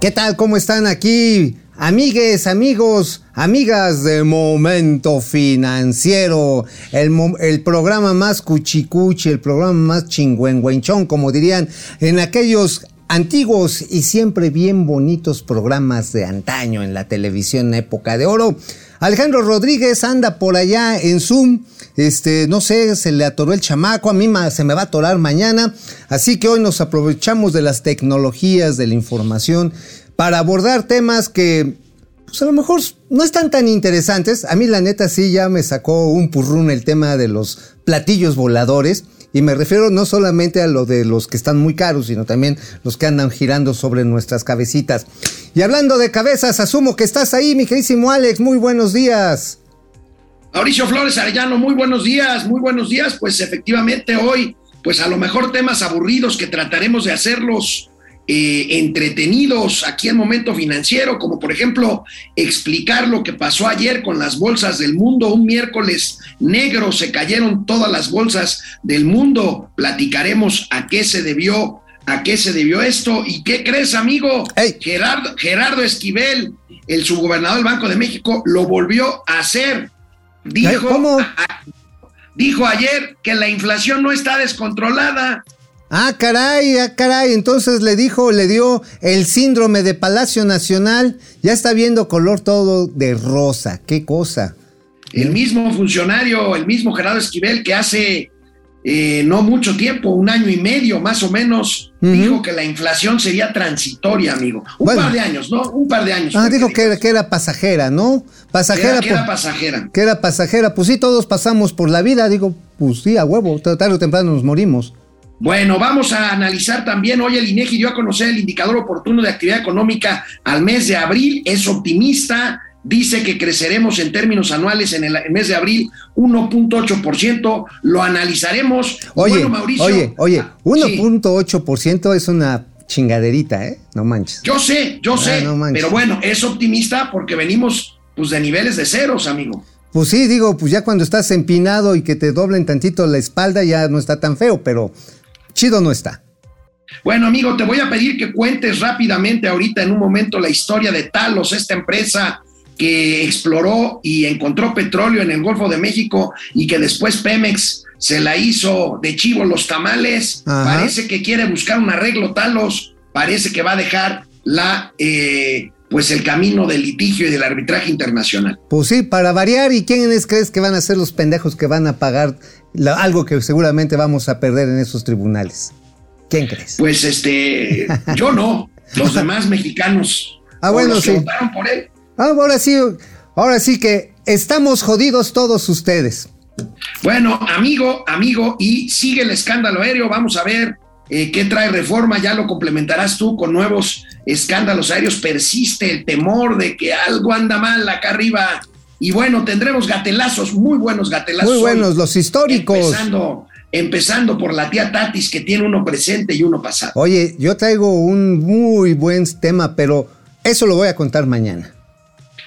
¿Qué tal? ¿Cómo están aquí? Amigues, amigos, amigas de Momento Financiero, el, programa más cuchicuchi, el programa más chingüengüenchón, como dirían en aquellos antiguos y siempre bien bonitos programas de antaño en la televisión época de oro. Alejandro Rodríguez anda por allá en Zoom. Este, no sé, se le atoró el chamaco, a mí se me va a atorar mañana. Así que hoy nos aprovechamos de las tecnologías, de la información, para abordar temas que, pues a lo mejor no están tan interesantes. A mí la neta sí ya me sacó un purrún el tema de los platillos voladores. Y me refiero no solamente a lo de los que están muy caros, sino también los que andan girando sobre nuestras cabecitas. Y hablando de cabezas, asumo que estás ahí, mi queridísimo Alex. Muy buenos días. Mauricio Flores Arellano, muy buenos días, muy buenos días. Pues efectivamente hoy, pues a lo mejor temas aburridos que trataremos de hacerlos eh, entretenidos aquí en Momento Financiero, como por ejemplo explicar lo que pasó ayer con las bolsas del mundo. Un miércoles negro se cayeron todas las bolsas del mundo. Platicaremos a qué se debió, a qué se debió esto y qué crees, amigo. Gerardo, Gerardo Esquivel, el subgobernador del Banco de México, lo volvió a hacer. Dijo, dijo ayer que la inflación no está descontrolada. Ah, caray, ah, caray. Entonces le dijo, le dio el síndrome de Palacio Nacional. Ya está viendo color todo de rosa. Qué cosa. El mismo funcionario, el mismo Gerardo Esquivel, que hace eh, no mucho tiempo, un año y medio más o menos, dijo que la inflación sería transitoria, amigo. Un par de años, ¿no? Un par de años. Ah, dijo que, era, que era pasajera, ¿no? Pasajera. Que era, pasajera. Que era pasajera. Pues sí, todos pasamos por la vida. Digo, pues sí, a huevo. Tarde o temprano nos morimos. Bueno, vamos a analizar también, hoy el INEGI dio a conocer el indicador oportuno de actividad económica al mes de abril, es optimista, dice que creceremos en términos anuales en el mes de abril 1.8%, lo analizaremos. Oye, bueno, Mauricio, oye, oye, 1.8% es una chingaderita, ¿eh? No manches. Yo sé, yo ah, sé, pero bueno, es optimista porque venimos pues de niveles de ceros, amigo. Pues sí, digo, pues ya cuando estás empinado y que te doblen tantito la espalda ya no está tan feo, pero chido no está. Bueno, amigo, te voy a pedir que cuentes rápidamente ahorita en un momento la historia de Talos, esta empresa que exploró y encontró petróleo en el Golfo de México y que después Pemex se la hizo de chivo los tamales. Parece que quiere buscar un arreglo Talos, parece que va a dejar la eh, pues el camino del litigio y del arbitraje internacional. Pues sí, para variar, ¿y quiénes crees que van a ser los pendejos que van a pagar algo que seguramente vamos a perder en esos tribunales. ¿Quién crees? Pues este, yo no, los demás mexicanos. Ah, bueno, sí. por él. Ah, ahora sí, ahora sí que estamos jodidos todos ustedes. Bueno, amigo, amigo, y sigue el escándalo aéreo. Vamos a ver eh, qué trae reforma. Ya lo complementarás tú con nuevos escándalos aéreos. Persiste el temor de que algo anda mal acá arriba y bueno, tendremos gatelazos, muy buenos gatelazos. Muy buenos, los históricos. Empezando, empezando por la tía Tatis, que tiene uno presente y uno pasado. Oye, yo traigo un muy buen tema, pero eso lo voy a contar mañana.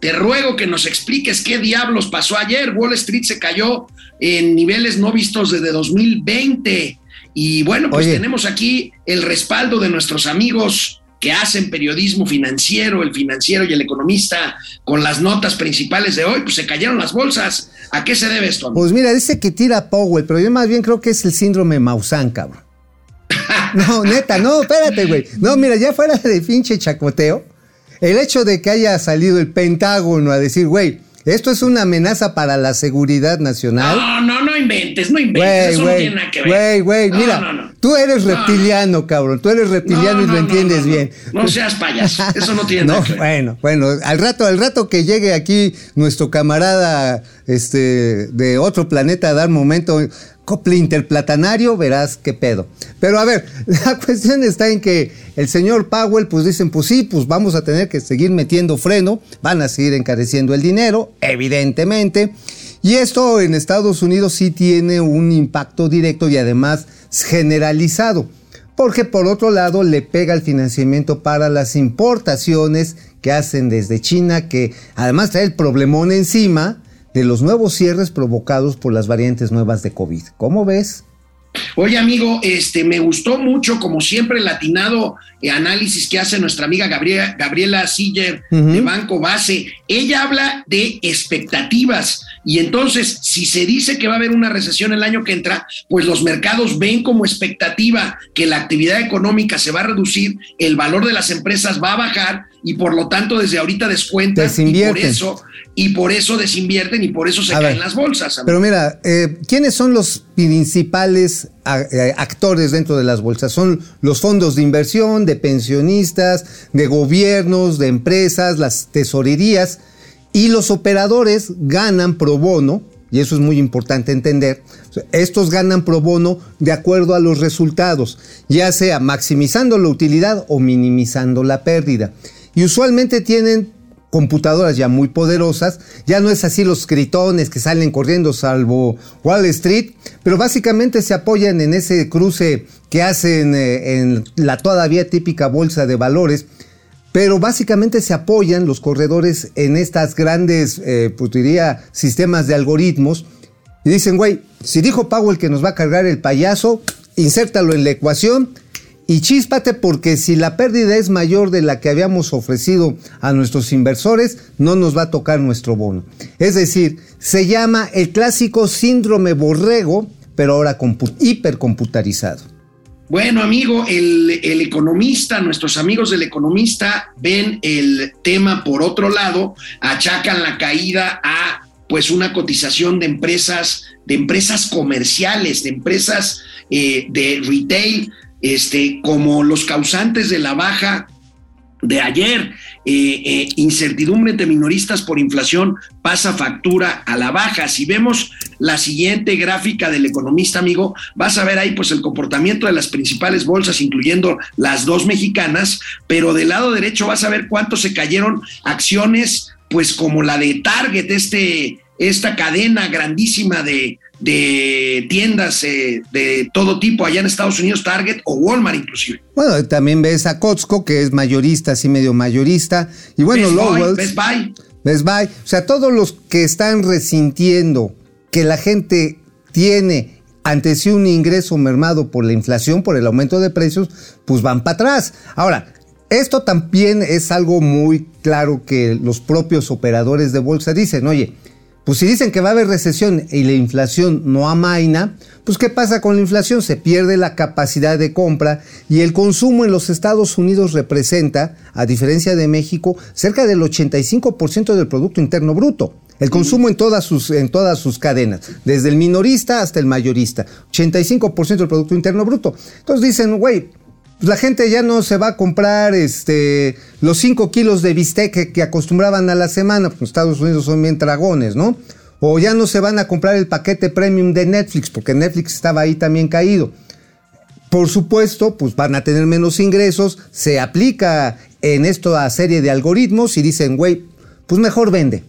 Te ruego que nos expliques qué diablos pasó ayer. Wall Street se cayó en niveles no vistos desde 2020. Y bueno, pues tenemos aquí el respaldo de nuestros amigos que hacen periodismo financiero, el financiero y el economista, con las notas principales de hoy, pues se cayeron las bolsas. ¿A qué se debe esto? Pues mira, dice que tira Powell, pero yo más bien creo que es el síndrome Maussan, cabrón. no, neta, no, espérate, güey. No, mira, ya fuera de pinche chacoteo, el hecho de que haya salido el Pentágono a decir, güey, esto es una amenaza para la seguridad nacional. No, no, no inventes, no inventes. Eso no tiene nada que ver. Güey, güey, mira, tú eres reptiliano, cabrón. Tú eres reptiliano y lo entiendes bien. No seas payaso. Eso no tiene nada que ver. Bueno, bueno, al rato, al rato que llegue aquí nuestro camarada este, de otro planeta a dar momento acople interplatanario, verás qué pedo. Pero a ver, la cuestión está en que el señor Powell, pues dicen, pues sí, pues vamos a tener que seguir metiendo freno, van a seguir encareciendo el dinero, evidentemente. Y esto en Estados Unidos sí tiene un impacto directo y además generalizado, porque por otro lado le pega el financiamiento para las importaciones que hacen desde China, que además trae el problemón encima de los nuevos cierres provocados por las variantes nuevas de COVID. ¿Cómo ves? Oye, amigo, este me gustó mucho, como siempre, el atinado eh, análisis que hace nuestra amiga Gabriela, Gabriela Siller de Banco Base. Ella habla de expectativas. Y entonces, si se dice que va a haber una recesión el año que entra, pues los mercados ven como expectativa que la actividad económica se va a reducir, el valor de las empresas va a bajar y por lo tanto desde ahorita descuentan y por eso y por eso desinvierten y por eso se caen las bolsas. Pero mira, eh, ¿quiénes son los principales eh, actores dentro de las bolsas? Son los fondos de inversión, de pensionistas, de gobiernos, de empresas, las tesorerías y los operadores ganan pro bono, y eso es muy importante entender, estos ganan pro bono de acuerdo a los resultados, ya sea maximizando la utilidad o minimizando la pérdida. Y usualmente tienen computadoras ya muy poderosas, ya no es así los gritones que salen corriendo salvo Wall Street, pero básicamente se apoyan en ese cruce que hacen eh, en la todavía típica bolsa de valores, pero básicamente se apoyan los corredores en estas grandes, eh, pues diría, sistemas de algoritmos. Y dicen, güey, si dijo Powell que nos va a cargar el payaso, insértalo en la ecuación y chíspate porque si la pérdida es mayor de la que habíamos ofrecido a nuestros inversores, no nos va a tocar nuestro bono. Es decir, se llama el clásico síndrome borrego, pero ahora hipercomputarizado. Bueno, amigo, el, el, economista, nuestros amigos del economista ven el tema por otro lado, achacan la caída a pues una cotización de empresas, de empresas comerciales, de empresas eh, de retail, este, como los causantes de la baja de ayer, eh, eh, incertidumbre entre minoristas por inflación pasa factura a la baja. Si vemos la siguiente gráfica del economista, amigo, vas a ver ahí pues el comportamiento de las principales bolsas, incluyendo las dos mexicanas, pero del lado derecho vas a ver cuánto se cayeron acciones, pues como la de Target, este, esta cadena grandísima de, de tiendas eh, de todo tipo allá en Estados Unidos, Target o Walmart inclusive. Bueno, también ves a Costco, que es mayorista, así medio mayorista. Y bueno, Lowell. Best Buy. Best Buy. O sea, todos los que están resintiendo que la gente tiene ante sí un ingreso mermado por la inflación, por el aumento de precios, pues van para atrás. Ahora, esto también es algo muy claro que los propios operadores de bolsa dicen, oye, pues si dicen que va a haber recesión y la inflación no amaina, pues ¿qué pasa con la inflación? Se pierde la capacidad de compra y el consumo en los Estados Unidos representa, a diferencia de México, cerca del 85% del Producto Interno Bruto. El consumo en todas sus, en todas sus cadenas, desde el minorista hasta el mayorista, 85% del Producto Interno Bruto. Entonces dicen, güey, la gente ya no se va a comprar este, los 5 kilos de bistec que, acostumbraban a la semana, porque Estados Unidos son bien dragones, ¿no? O ya no se van a comprar el paquete premium de Netflix, porque Netflix estaba ahí también caído. Por supuesto, pues van a tener menos ingresos, se aplica en esta serie de algoritmos y dicen, güey, pues mejor vende.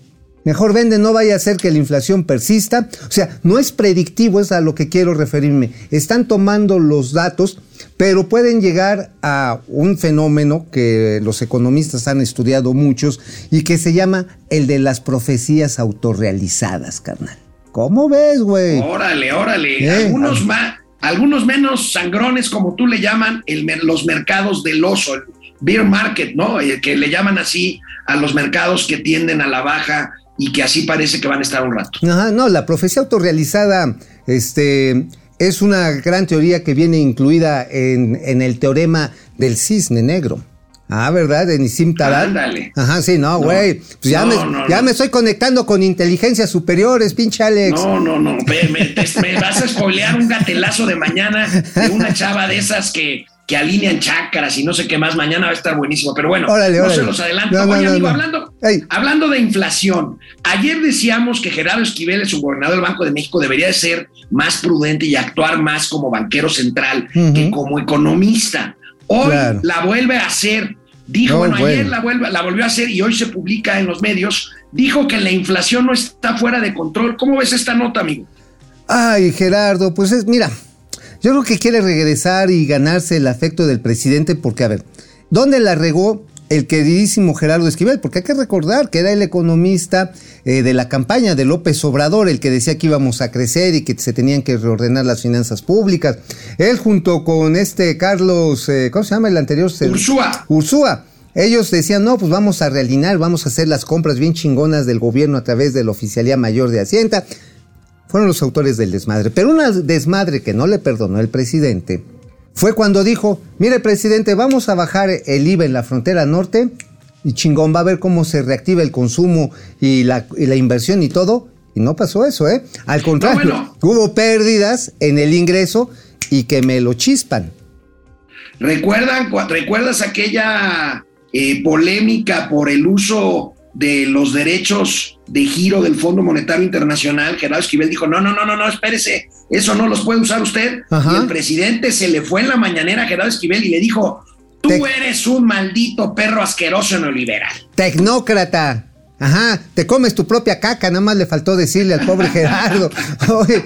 Mejor vende, no vaya a ser que la inflación persista. O sea, no es predictivo, es a lo que quiero referirme. Están tomando los datos pero pueden llegar a un fenómeno que los economistas han estudiado muchos y que se llama el de las profecías autorrealizadas, carnal. ¿Cómo ves, güey? Órale, órale. ¿Eh? Algunos más, algunos menos sangrones, como tú le llaman, los mercados del oso, el beer market, ¿no? El que le llaman así a los mercados que tienden a la baja y que así parece que van a estar un rato. Ajá, no, la profecía autorrealizada, este, es una gran teoría que viene incluida en, el teorema del cisne negro. Ah, ¿verdad? De Nisim Tarad. Ándale. Ajá, sí, no, güey. Pues ya, me, ya me estoy conectando con inteligencias superiores, pinche Alex. No, no, no. Me, me, vas a spoilear un gatelazo de mañana de una chava de esas que, que alinean chácaras y no sé qué más. Mañana va a estar buenísimo, pero bueno, Órale, no órale. se los adelanto. No, no, Oye, no, amigo, no. hablando, Ey. hablando de inflación, ayer decíamos que Gerardo Esquivel, el subgobernador del Banco de México, debería de ser más prudente y actuar más como banquero central que como economista. Hoy Claro. la vuelve a hacer. Dijo, No, bueno, ayer la, vuelve- la volvió a hacer y hoy se publica en los medios. Dijo que la inflación no está fuera de control. ¿Cómo ves esta nota, amigo? Ay, Gerardo, pues es, mira, yo creo que quiere regresar y ganarse el afecto del presidente porque, a ver, ¿dónde la regó el queridísimo Gerardo Esquivel? Porque hay que recordar que era el economista eh, de la campaña de López Obrador, el que decía que íbamos a crecer y que se tenían que reordenar las finanzas públicas. Él junto con este Carlos, eh, ¿cómo se llama el anterior? Ursúa. Ursúa. Ellos decían, no, pues vamos a realinear, vamos a hacer las compras bien chingonas del gobierno a través de la Oficialía Mayor de Hacienda fueron los autores del desmadre. Pero una desmadre que no le perdonó el presidente fue cuando dijo, mire presidente, vamos a bajar el IVA en la frontera norte y chingón, va a ver cómo se reactiva el consumo y la, y la inversión y todo. Y no pasó eso, ¿eh? Al contrario, bueno. hubo pérdidas en el ingreso y que me lo chispan. ¿Recuerdan, ¿Recuerdas aquella eh, polémica por el uso de los derechos de giro del Fondo Monetario Internacional? Gerardo Esquivel dijo, no, no, no, no, no, espérese, eso no los puede usar usted. Ajá. Y el presidente se le fue en la mañanera a Gerardo Esquivel y le dijo, tú eres un maldito perro asqueroso neoliberal. Tecnócrata. Ajá, te comes tu propia caca, nada más le faltó decirle al pobre Gerardo. Oye,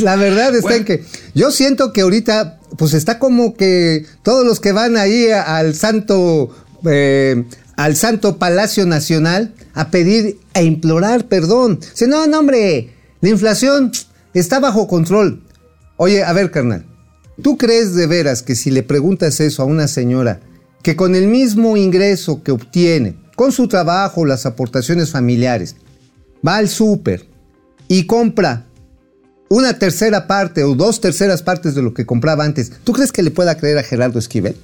la verdad está Bueno. en que yo siento que ahorita, pues está como que todos los que van ahí al santo, eh, al santo Palacio Nacional a pedir, a implorar perdón. Dice, no, no, hombre, la inflación está bajo control. Oye, a ver, carnal, ¿tú crees de veras que si le preguntas eso a una señora que con el mismo ingreso que obtiene, con su trabajo, las aportaciones familiares, va al súper y compra una tercera parte o dos terceras partes de lo que compraba antes, ¿tú crees que le pueda creer a Gerardo Esquivel?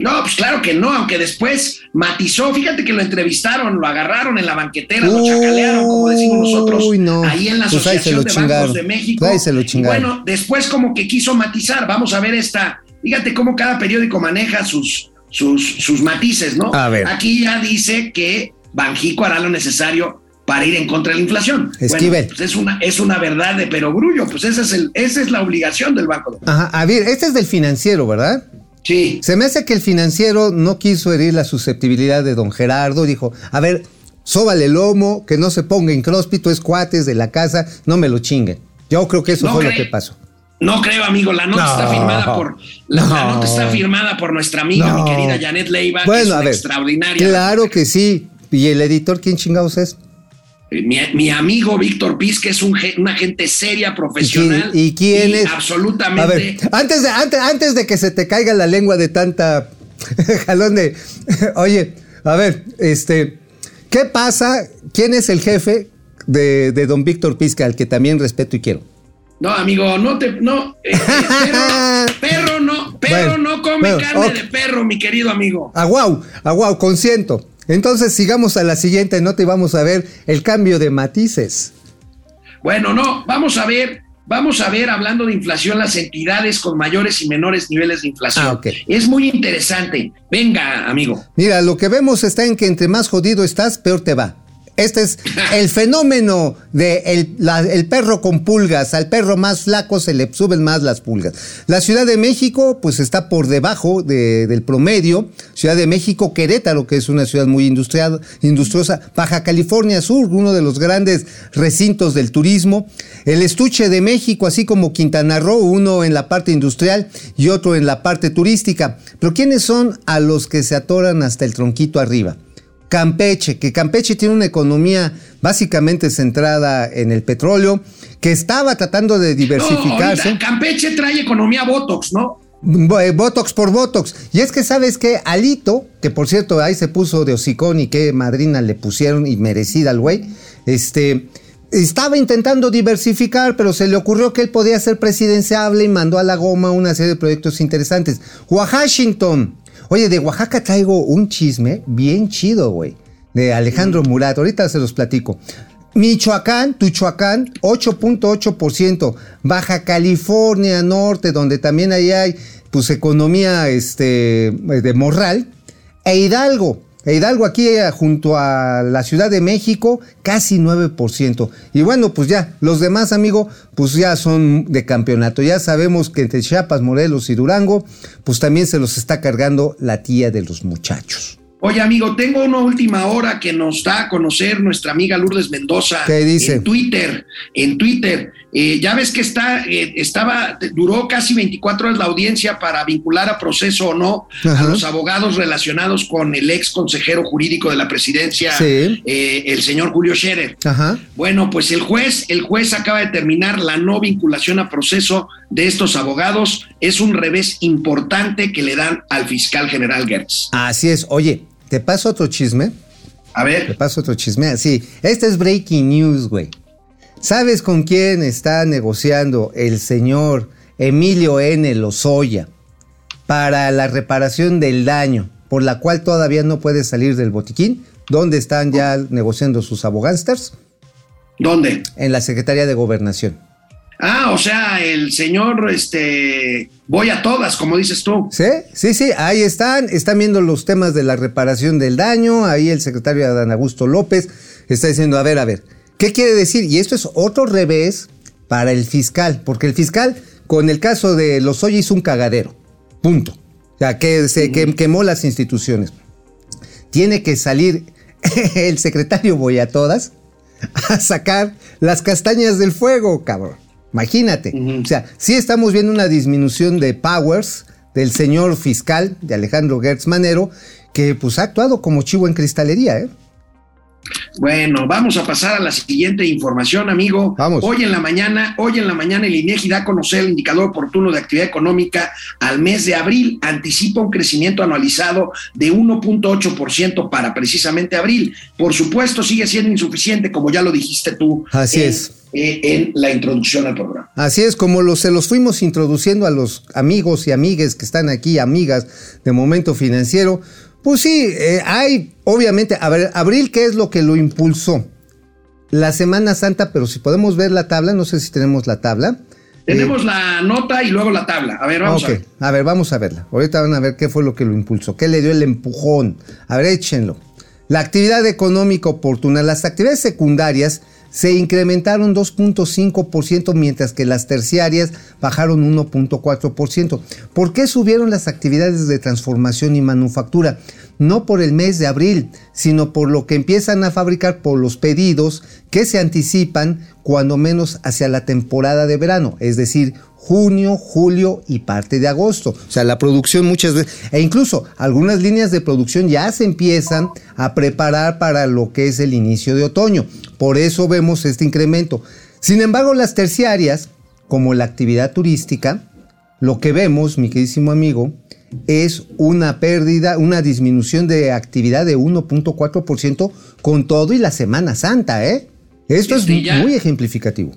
No, pues claro que no, aunque después matizó, fíjate que lo entrevistaron, lo agarraron en la banquetera, lo chacalearon, como decimos nosotros, Uy, no. ahí en la Pues Asociación de chingaron. Bancos de México. Ahí se lo chingaron. bueno, después como que quiso matizar, vamos a ver esta, fíjate cómo cada periódico maneja sus, sus, sus matices, ¿no? A ver. Aquí ya dice que Banjico hará lo necesario para ir en contra de la inflación. Esquivel. Bueno, pues es una, es una verdad de perogrullo, pues esa es, el, esa es la obligación del Banco de México. Ajá, a ver, este es del financiero, ¿verdad? Sí. Se me hace que el financiero no quiso herir la susceptibilidad de don Gerardo. Dijo, a ver, sóbale el lomo, que no se ponga incróspito, es cuates de la casa, no me lo chinguen. Yo creo que eso No fue lo que pasó. No creo, amigo. La nota No. está firmada por la, la No. nota está firmada por nuestra amiga, mi querida Janet Leiva, que es Bueno, una a ver. extraordinaria. Claro que sí. ¿Y el editor quién chingados es? Mi, mi amigo Víctor Piz, que es un, una gente seria, ¿Y quién, profesional. y quién es? Absolutamente. A ver, antes de, antes, antes de que se te caiga la lengua de tanta jalón de. Oye, a ver, este. ¿Qué pasa? ¿Quién es el jefe de, de don Víctor Pizca, al que también respeto y quiero? No, amigo, no te. No, eh, eh, perro, perro no, perro Bueno, no come bueno, carne de perro, mi querido amigo. Aguau, aguau, consiento. Entonces sigamos a la siguiente nota y vamos a ver el cambio de matices. Bueno, no, vamos a ver, vamos a ver, hablando de inflación, las entidades con mayores y menores niveles de inflación. Ah. Es muy interesante. Venga, amigo. Mira, lo que vemos está en que entre más jodido estás, peor te va. Este es el fenómeno de el, el perro con pulgas. Al perro más flaco se le suben más las pulgas. La Ciudad de México, pues está por debajo de- del promedio. Ciudad de México, Querétaro, que es una ciudad muy industriosa. Baja California Sur, uno de los grandes recintos del turismo. El estuche de México, así como Quintana Roo, uno en la parte industrial y otro en la parte turística. Pero ¿quiénes son a los que se atoran hasta el tronquito arriba? Campeche, que Campeche tiene una economía básicamente centrada en el petróleo, que estaba tratando de diversificarse. Campeche trae economía Botox, ¿no? Eh, Botox por Botox. Y es que sabes que Alito, que por cierto ahí se puso de hocicón y qué madrina le pusieron y merecida al güey, este, estaba intentando diversificar, pero se le ocurrió que él podía ser presidenciable y mandó a la goma una serie de proyectos interesantes. Washington. Oye, de Oaxaca traigo un chisme bien chido, güey. De Alejandro Murat. Ahorita se los platico. Michoacán, Tuchoacán, 8.8%. Baja California Norte, donde también ahí hay pues economía este, de morral. E Hidalgo, Hidalgo aquí eh, junto a la Ciudad de México, casi 9%. Y bueno, pues ya, los demás, amigo, pues ya son de campeonato. Ya sabemos que entre Chiapas, Morelos y Durango, pues también se los está cargando la tía de los muchachos. Oye, amigo, tengo una última hora que nos da a conocer nuestra amiga Lourdes Mendoza. ¿Qué dice? En Twitter, en Twitter. Eh, ya ves que está, eh, estaba, duró casi 24 horas la audiencia para vincular a proceso o no Ajá. a los abogados relacionados con el ex consejero jurídico de la presidencia, Sí. eh, el señor Julio Scherer. Ajá. Bueno, pues el juez, el juez acaba de terminar la no vinculación a proceso de estos abogados. Es un revés importante que le dan al fiscal general Gertz. Así es. Oye, ¿te paso otro chisme? A Te ver, paso otro chisme. Sí, este es breaking news, güey. ¿Sabes con quién está negociando el señor Emilio N. Lozoya para la reparación del daño, por la cual todavía no puede salir del botiquín? ¿Dónde están ya negociando sus abogánsters? ¿dónde? En la Secretaría de Gobernación. Ah, o sea, el señor, este, voy a todas, como dices tú. ¿Sí? Sí, sí, ahí están. Están viendo los temas de la reparación del daño. Ahí el secretario Adán Augusto López está diciendo, a ver, a ver, ¿qué quiere decir? Y esto es otro revés para el fiscal, porque el fiscal, con el caso de Lozoya, hizo un cagadero. Punto. O sea, que se que- quemó las instituciones. Tiene que salir el secretario Voy a todas a sacar las castañas del fuego, cabrón. Imagínate. O sea, sí estamos viendo una disminución de powers del señor fiscal, de Alejandro Gertz Manero, que pues ha actuado como chivo en cristalería, ¿eh? Bueno, vamos a pasar a la siguiente información, amigo. Vamos. Hoy en la mañana, hoy en la mañana el INEGI da a conocer el indicador oportuno de actividad económica al mes de abril. Anticipa un crecimiento anualizado de 1.8% para precisamente abril. Por supuesto, sigue siendo insuficiente, como ya lo dijiste tú. Así en- es. Eh, en la introducción al programa. Así es como se los fuimos introduciendo a los amigos y amigues que están aquí, amigas de Momento Financiero. Pues sí, eh, hay, obviamente, a ver, Abril, ¿qué es lo que lo impulsó? La Semana Santa, pero si podemos ver la tabla, no sé si tenemos la tabla. Tenemos la nota y luego la tabla. A ver, vamos a ver. a ver, vamos a verla. Ahorita van a ver qué fue lo que lo impulsó, qué le dio el empujón. A ver, échenlo. La actividad económica oportuna. Las actividades secundarias se incrementaron 2.5%, mientras que las terciarias bajaron 1.4%. ¿Por qué subieron las actividades de transformación y manufactura? No por el mes de abril, sino por lo que empiezan a fabricar por los pedidos que se anticipan cuando menos hacia la temporada de verano, es decir, junio, julio y parte de agosto. O sea, la producción muchas veces, e incluso algunas líneas de producción ya se empiezan a preparar para lo que es el inicio de otoño. Por eso vemos este incremento. Sin embargo, las terciarias, como la actividad turística, lo que vemos, mi queridísimo amigo, es una pérdida, una disminución de actividad de 1.4% con todo y la Semana Santa, ¿eh? Esto es ya- muy ejemplificativo.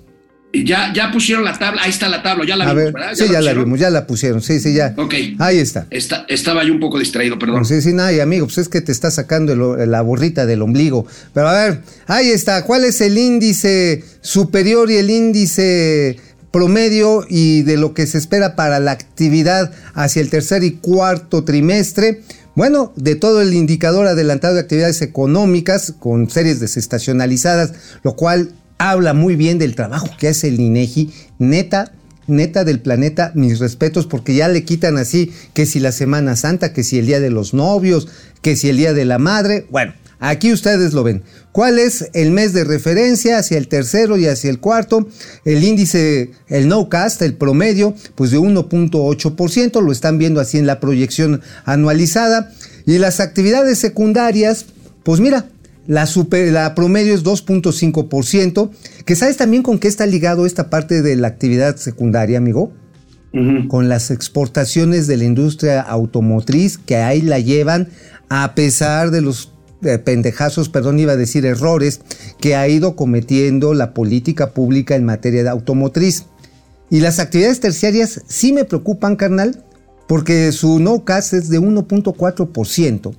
Ya, ya pusieron la tabla, ahí está la tabla, ya la A vimos, ver, ¿verdad? sí, ya la vimos, ya la pusieron, sí, sí, ya. Ok. Ahí está. Está- estaba yo un poco distraído, perdón. Sí, sí, nada, y amigo, pues es que te está sacando el- la borrita del ombligo. Pero a ver, ahí está. ¿Cuál es el índice superior y el índice promedio y de lo que se espera para la actividad hacia el tercer y cuarto trimestre? Bueno, de todo el indicador adelantado de actividades económicas con series desestacionalizadas, lo cual habla muy bien del trabajo que hace el INEGI, neta, neta del planeta, mis respetos, porque ya le quitan así que si la Semana Santa, que si el Día de los Novios, que si el Día de la Madre. Bueno, aquí ustedes lo ven. ¿Cuál es el mes de referencia hacia el tercero y hacia el cuarto? El índice, el no cast, el promedio, pues de 1.8%, lo están viendo así en la proyección anualizada. Y las actividades secundarias, pues mira, la, super- la promedio es 2.5%, que sabes también con qué está ligado esta parte de la actividad secundaria, amigo con las exportaciones de la industria automotriz que ahí la llevan a pesar de los eh, pendejazos, perdón, iba a decir errores que ha ido cometiendo la política pública en materia de automotriz. Y las actividades terciarias sí me preocupan, carnal, porque su no cast es de 1.4%,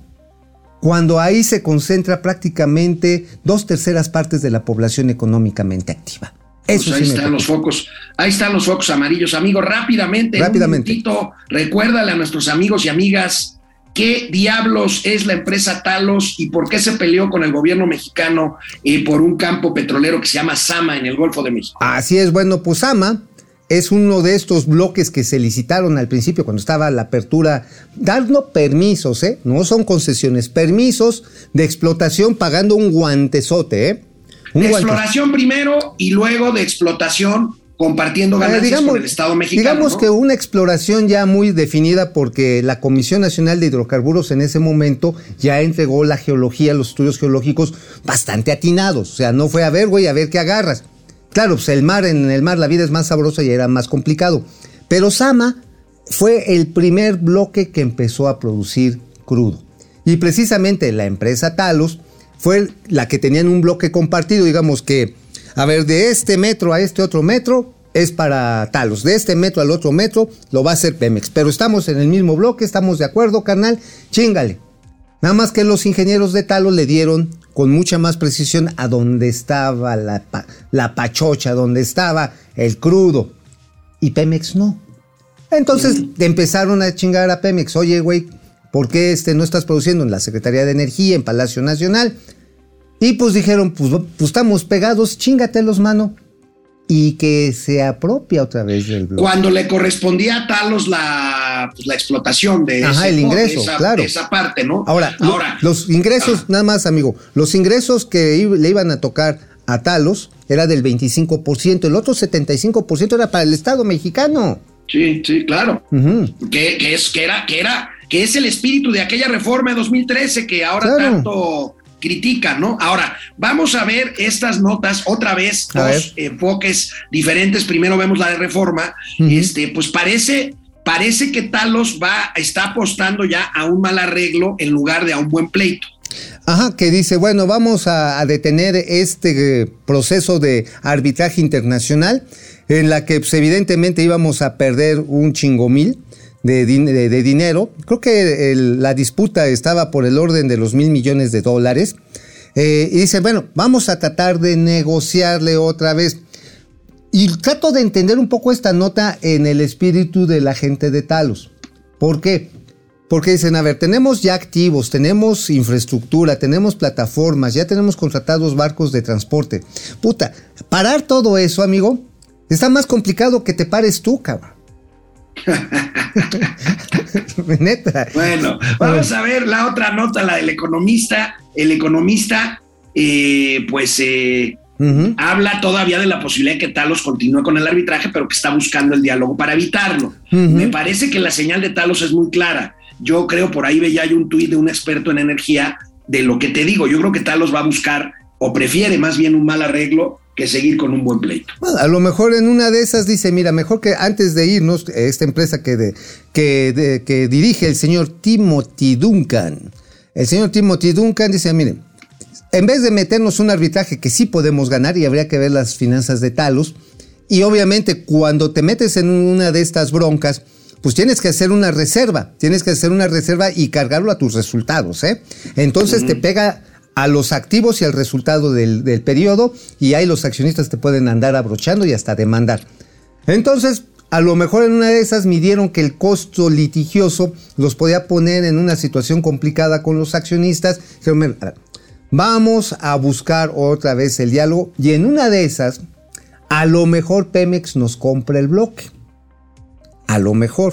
cuando ahí se concentra prácticamente dos terceras partes de la población económicamente activa. Eso pues ahí están los focos, ahí están los focos amarillos, amigos. Rápidamente, rápidamente. Un minutito, recuérdale a nuestros amigos y amigas qué diablos es la empresa Talos y por qué se peleó con el gobierno mexicano eh, por un campo petrolero que se llama Sama en el Golfo de México. Así es, bueno, pues Sama es uno de estos bloques que se licitaron al principio cuando estaba la apertura, dando permisos, ¿eh? No son concesiones, permisos de explotación pagando un guantezote, ¿eh? de exploración primero y luego de explotación compartiendo ganancias digamos, con el Estado mexicano. Digamos que una exploración ya muy definida porque la Comisión Nacional de Hidrocarburos en ese momento ya entregó la geología, los estudios geológicos bastante atinados. O sea, no fue a ver, güey, a ver qué agarras. Claro, pues el mar, en el mar la vida es más sabrosa y era más complicado. Pero Sama fue el primer bloque que empezó a producir crudo. Y precisamente la empresa Talos fue la que tenían un bloque compartido, digamos que, a ver, de este metro a este otro metro es para Talos, de este metro al otro metro lo va a hacer Pemex, pero estamos en el mismo bloque, estamos de acuerdo, carnal, chingale. Nada más que los ingenieros de Talos le dieron con mucha más precisión a donde estaba la, la pachocha, donde estaba el crudo. Y Pemex no. Entonces empezaron a chingar a Pemex. Oye, güey, ¿Por qué este, no estás produciendo en la Secretaría de Energía, en Palacio Nacional? Y pues dijeron, pues, pues estamos pegados, chingatelos, mano. Y que se apropia otra vez del bloque. Cuando le correspondía a Talos la, pues, la explotación de, Ajá, el ingreso, esa, claro. esa parte, ¿no? Ahora, Ahora los ingresos, nada más, amigo, los ingresos que le iban a tocar a Talos era del 25%, el otro 75% era para el Estado mexicano. Sí, sí, claro. que, que, es, que era, que era que es el espíritu de aquella reforma de 2013 que ahora tanto critica, ¿no? Ahora, vamos a ver estas notas otra vez, dos enfoques diferentes. Primero vemos la de reforma. Este, pues parece, parece que Talos va, está apostando ya a un mal arreglo en lugar de a un buen pleito. Ajá, que dice, bueno, vamos a, detener este eh, proceso de arbitraje internacional en la que pues, evidentemente íbamos a perder un chingomil de, dinero. Creo que la disputa estaba por el orden de los mil millones de dólares. Eh, y dice, bueno, vamos a tratar de negociarle otra vez. Y trato de entender un poco esta nota en el espíritu de la gente de Talos. ¿Por qué? Porque dicen, a ver, tenemos ya activos, tenemos infraestructura, tenemos plataformas, ya tenemos contratados barcos de transporte. Puta, parar todo eso, amigo, está más complicado que te pares tú, cabrón. Bueno, vamos a ver la otra nota, la del economista. El economista, eh, pues, eh, habla todavía de la posibilidad de que Talos continúe con el arbitraje, pero que está buscando el diálogo para evitarlo. Me parece que la señal de Talos es muy clara. Yo creo, por ahí veía un tuit de un experto en energía de lo que te digo. Yo creo que Talos va a buscar o prefiere más bien un mal arreglo que seguir con un buen pleito. a lo mejor en una de esas dice, mira, mejor que antes de irnos, esta empresa que, de, que, que dirige el señor Timothy Duncan, el señor Timothy Duncan dice, miren, en vez de meternos un arbitraje que sí podemos ganar y habría que ver las finanzas de Talos, y obviamente cuando te metes en una de estas broncas, pues tienes que hacer una reserva, tienes que hacer una reserva y cargarlo a tus resultados, ¿eh? Entonces te pega a los activos y al resultado del, periodo y ahí los accionistas te pueden andar abrochando y hasta demandar. Entonces, a lo mejor en una de esas midieron que el costo litigioso los podía poner en una situación complicada con los accionistas. vamos a buscar otra vez el diálogo y en una de esas, a lo mejor Pemex nos compra el bloque. A lo mejor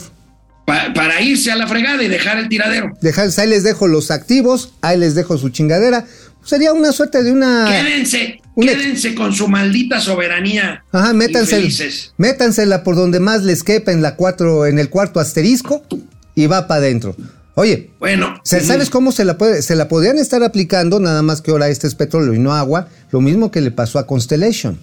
para irse a la fregada y dejar el tiradero. Dejar, ahí les dejo los activos, ahí les dejo su chingadera. Sería una suerte de una. Quédense, quédense con su maldita soberanía. Ajá, métanse, métansela por donde más les quepa en la cuatro, en el cuarto asterisco y va para adentro. Oye, bueno, ¿sabes cómo se la puede, se la podrían estar aplicando? Nada más que ahora este es petróleo y no agua, lo mismo que le pasó a Constellation.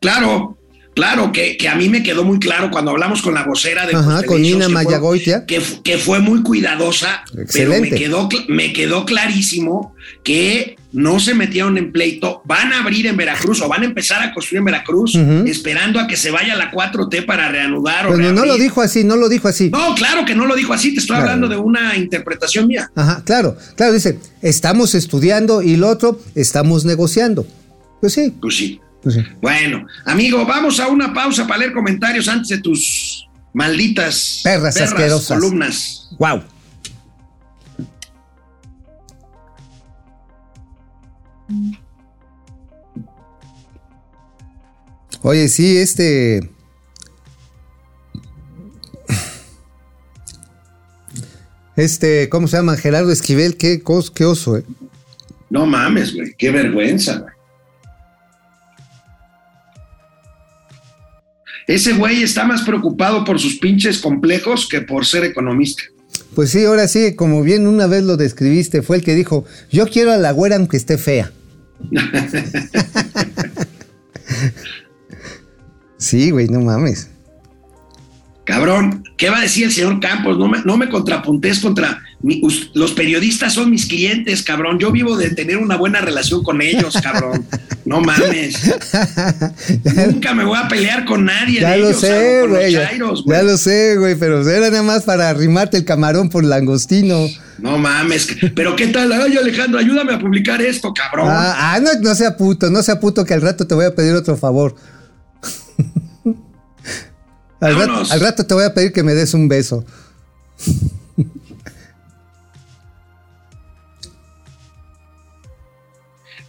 Claro, Claro, que, que a mí me quedó muy claro cuando hablamos con la vocera de Ajá, con Nina Mayagoitia. Que, que fue muy cuidadosa, Excelente. pero me quedó, me quedó clarísimo que no se metieron en pleito, van a abrir en Veracruz o van a empezar a construir en Veracruz, esperando a que se vaya la 4T para reanudar o Bueno, no lo dijo así, no lo dijo así. No, claro que no lo dijo así, te estoy Claro. hablando de una interpretación mía. Ajá, claro, claro, dice, estamos estudiando y lo otro, estamos negociando. Pues sí, Pues sí. Pues sí. Bueno, amigo, vamos a una pausa para leer comentarios antes de tus malditas Perras asquerosas. columnas. Wow. Oye, sí, este. Este, ¿cómo se llama? Gerardo Esquivel, qué, cos, qué oso, ¿eh? No mames, güey, qué vergüenza, güey. Ese güey está más preocupado por sus pinches complejos que por ser economista. Pues sí, ahora sí, como bien una vez lo describiste, fue el que dijo, yo quiero a la güera aunque esté fea. sí, güey, no mames. Cabrón, ¿qué va a decir el señor Campos? No me, no me contrapuntes contra los periodistas son mis clientes, cabrón. Yo vivo de tener una buena relación con ellos, cabrón. No mames. Nunca me voy a pelear con nadie ya de lo ellos, sé, güey. Ya, lo sé, güey, pero era nada más para arrimarte el camarón por langostino. No mames. Pero ¿qué tal? Ay, Alejandro, ayúdame a publicar esto, cabrón. Ah, ah, no, no sea puto, no sea puto que al rato te voy a pedir otro favor. al, rato, al rato te voy a pedir que me des un beso.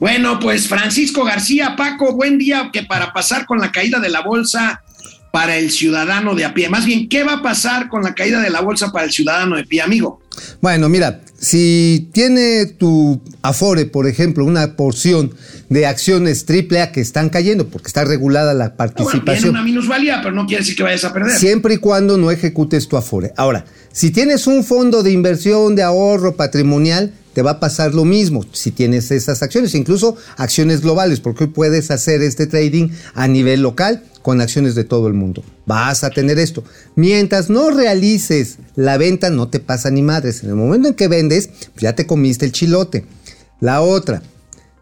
Bueno, pues Francisco García, Paco, buen día que para pasar con la caída de la bolsa para el ciudadano de a pie. Más bien, ¿qué va a pasar con la caída de la bolsa para el ciudadano de pie, amigo? Bueno, mira, si tiene tu Afore, por ejemplo, una porción de acciones AAA que están cayendo, porque está regulada la Ah, Bueno, tiene participación. una minusvalía, pero no quiere decir que vayas a perder. Siempre y cuando no ejecutes tu Afore. Ahora, si tienes un fondo de inversión, de ahorro patrimonial, te va a pasar lo mismo si tienes esas acciones, incluso acciones globales, porque puedes hacer este trading a nivel local con acciones de todo el mundo. Vas a tener esto. Mientras no realices la venta, no te pasa ni madres. En el momento en que vendes, ya te comiste el chilote. La otra,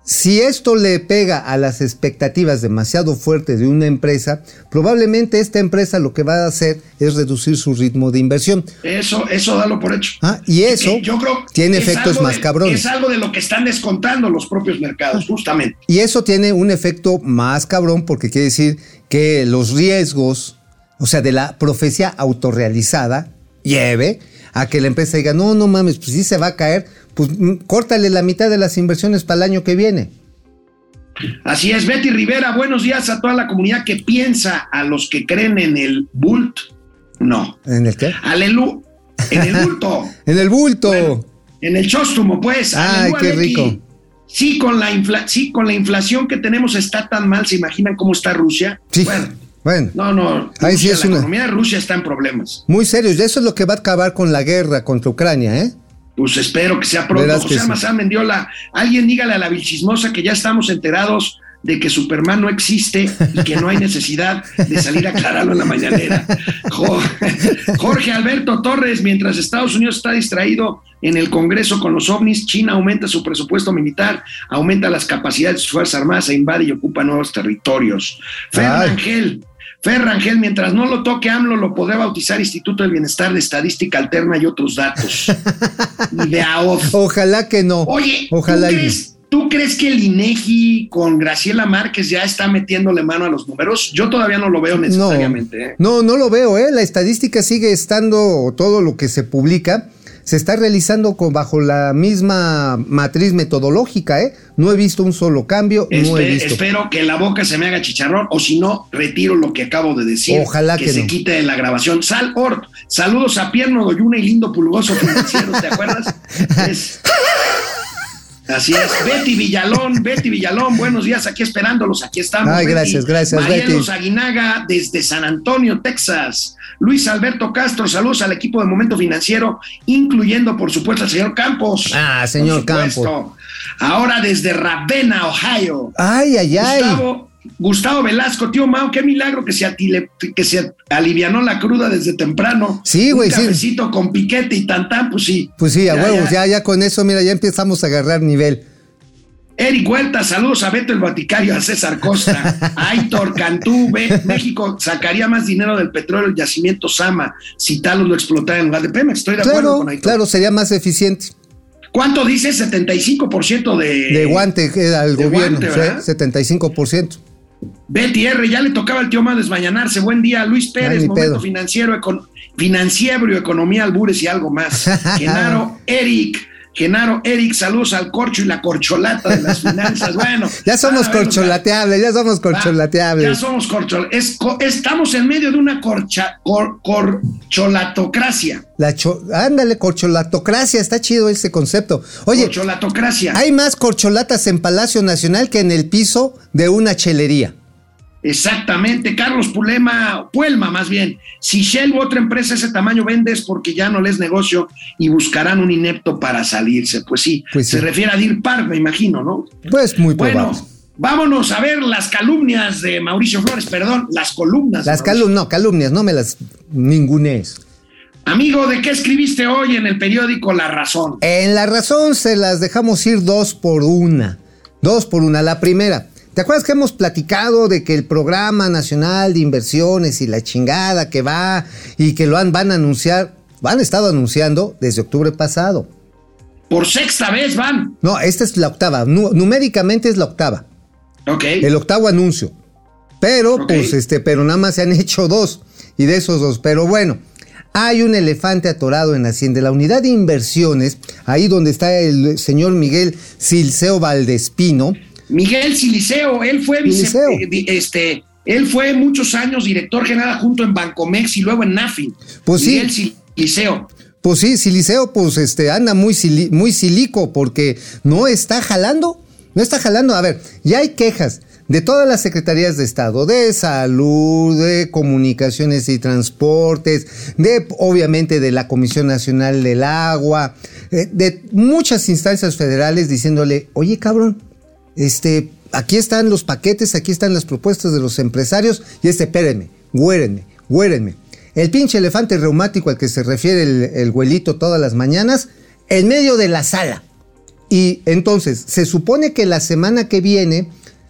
si esto le pega a las expectativas demasiado fuertes de una empresa, probablemente esta empresa lo que va a hacer es reducir su ritmo de inversión. Eso, eso dalo por hecho. Ah, y eso yo creo tiene efectos más de- cabrones. Es algo de lo que están descontando los propios mercados, justamente. Y eso tiene un efecto más cabrón porque quiere decir que los riesgos, o sea, de la profecía autorrealizada, lleve a que la empresa diga, no, no mames, pues sí se va a caer, pues mm, córtale la mitad de las inversiones para el año que viene. Así es, Betty Rivera, buenos días a toda la comunidad que piensa, a los que creen en el bult. No. ¿En el qué? Alelu, en el bulto. En el bulto. Bueno, en el chóstumo, pues. Ay, Alelu, qué rico. Sí con, la infla- sí, con la inflación que tenemos está tan mal, ¿se imaginan cómo está Rusia? Sí. Bueno, Bueno, no, no, Ahí sí es la una- economía de Rusia está en problemas. muy serio, y eso es lo que va a acabar con la guerra contra Ucrania, ¿eh? Pues espero que sea pronto. José sí. Almazán Mendiola, alguien dígale a la vilchismosa que ya estamos enterados de que Superman no existe y que no hay necesidad de salir a aclararlo en la mañanera. Jo- Jorge Alberto Torres, mientras Estados Unidos está distraído en el Congreso con los ovnis, China aumenta su presupuesto militar, aumenta las capacidades de sus Fuerzas Armadas, e invade y ocupa nuevos territorios. Fer Ay. Rangel, Fer Rangel, mientras no lo toque AMLO, lo podrá bautizar Instituto del Bienestar de Estadística Alterna y otros datos. y de AOF. Ojalá que no. Oye, Ojalá ¿tú, crees, tú crees que el INEGI con Graciela Márquez ya está metiéndole mano a los números? Yo todavía no lo veo No, necesariamente. ¿eh? no, no lo veo, ¿eh? La estadística sigue estando, todo lo que se publica, se está realizando con, bajo la misma matriz metodológica, ¿eh? No he visto un solo cambio, no he Espe- visto. espero que la boca se me haga chicharrón o si no, retiro lo que acabo de decir. Ojalá que se no. quite de la grabación. Sal Ort, saludos a Pierno Doyuna y Lindo Pulgoso Financiero, ¿te acuerdas? Es- Así es, Betty Villalón, Betty Villalón, buenos días, aquí esperándolos, aquí estamos. Ay, Betty. gracias, gracias, Marielos Betty. Aguinaga desde San Antonio, Texas. Luis Alberto Castro, saludos al equipo de Momento Financiero, incluyendo, por supuesto, al señor Campos. Ah, señor. Campos. Ahora desde Ravenna, Ohio. Ay, ay, ay. Gustavo, Gustavo Velasco, tío Mao, qué milagro que se, atile- que se alivianó la cruda desde temprano. Sí, güey, Un sí. cafecito con piquete y tantán, pues sí. Pues sí, a Ya, huevos, ya. ya, ya con eso, mira, ya empezamos a agarrar nivel. Eric Huerta, saludos a Beto el Boticario, a César Costa, a Aitor Cantú, Ve- México sacaría más dinero del petróleo el yacimiento Sama si Talos lo explotara en lugar de Pemex. Estoy de acuerdo Claro, con Aitor. claro, sería más eficiente. ¿Cuánto dice? 75% de... De guante al gobierno, guante, sí, ¿verdad? 75%. Betty R, ya le tocaba al tío Más desmañanarse. Buen día, Luis Pérez, momento pedo. financiero, econ- financiero, economía, albures y algo más. Genaro, Eric, Genaro, Eric, saludos al corcho y la corcholata de las finanzas. Bueno, Ya somos ver, corcholateables, ya somos corcholateables. Ya somos corchol. es co- estamos en medio de una corcha, cor- corcholatocracia. La cho- Ándale, corcholatocracia, está chido ese concepto. Oye, corcholatocracia. hay más corcholatas en Palacio Nacional que en el piso de una chelería. Exactamente, Carlos Pulema, Puelma más bien. Si Shell u otra empresa de ese tamaño vende es porque ya no les negocio y buscarán un inepto para salirse. Pues sí, Pues se refiere a Deer Park, me imagino, ¿no? Pues muy probable. Bueno, vámonos a ver las calumnias de Mauricio Flores, perdón, las columnas. las calumnias, no, calumnias, no me las ningunees. Amigo, ¿de qué escribiste hoy en el periódico La Razón? En la razón se las dejamos ir dos por una. Dos por una. La primera. ¿Te acuerdas que hemos platicado de que el Programa Nacional de Inversiones y la chingada que va y que lo han, van a anunciar, han estado anunciando desde octubre pasado? Por sexta vez van. No, esta es la octava. Nu- numéricamente es la octava. Ok. El octavo anuncio. Pero, pues, este, pero nada más se han hecho dos. Y de esos dos. Pero bueno, hay un elefante atorado en Hacienda. La unidad de inversiones, ahí donde está el señor Miguel Silceo Valdespino. Miguel Siliceo, él fue vice- eh, este, él fue muchos años director general junto en Bancomex y luego en Nafin. Pues sí. Miguel Siliceo. Pues sí, Siliceo, pues este, anda muy, sili- muy silico porque no está jalando. No está jalando. A ver, ya hay quejas de todas las secretarías de Estado, de salud, de comunicaciones y transportes, de obviamente de la Comisión Nacional del Agua, eh, de muchas instancias federales diciéndole, oye cabrón, este, aquí están los paquetes, aquí están las propuestas de los empresarios y este, espérenme, güérenme, güérenme. El pinche elefante reumático al que se refiere el, el güelito todas las mañanas, en medio de la sala. Y entonces, se supone que la semana que viene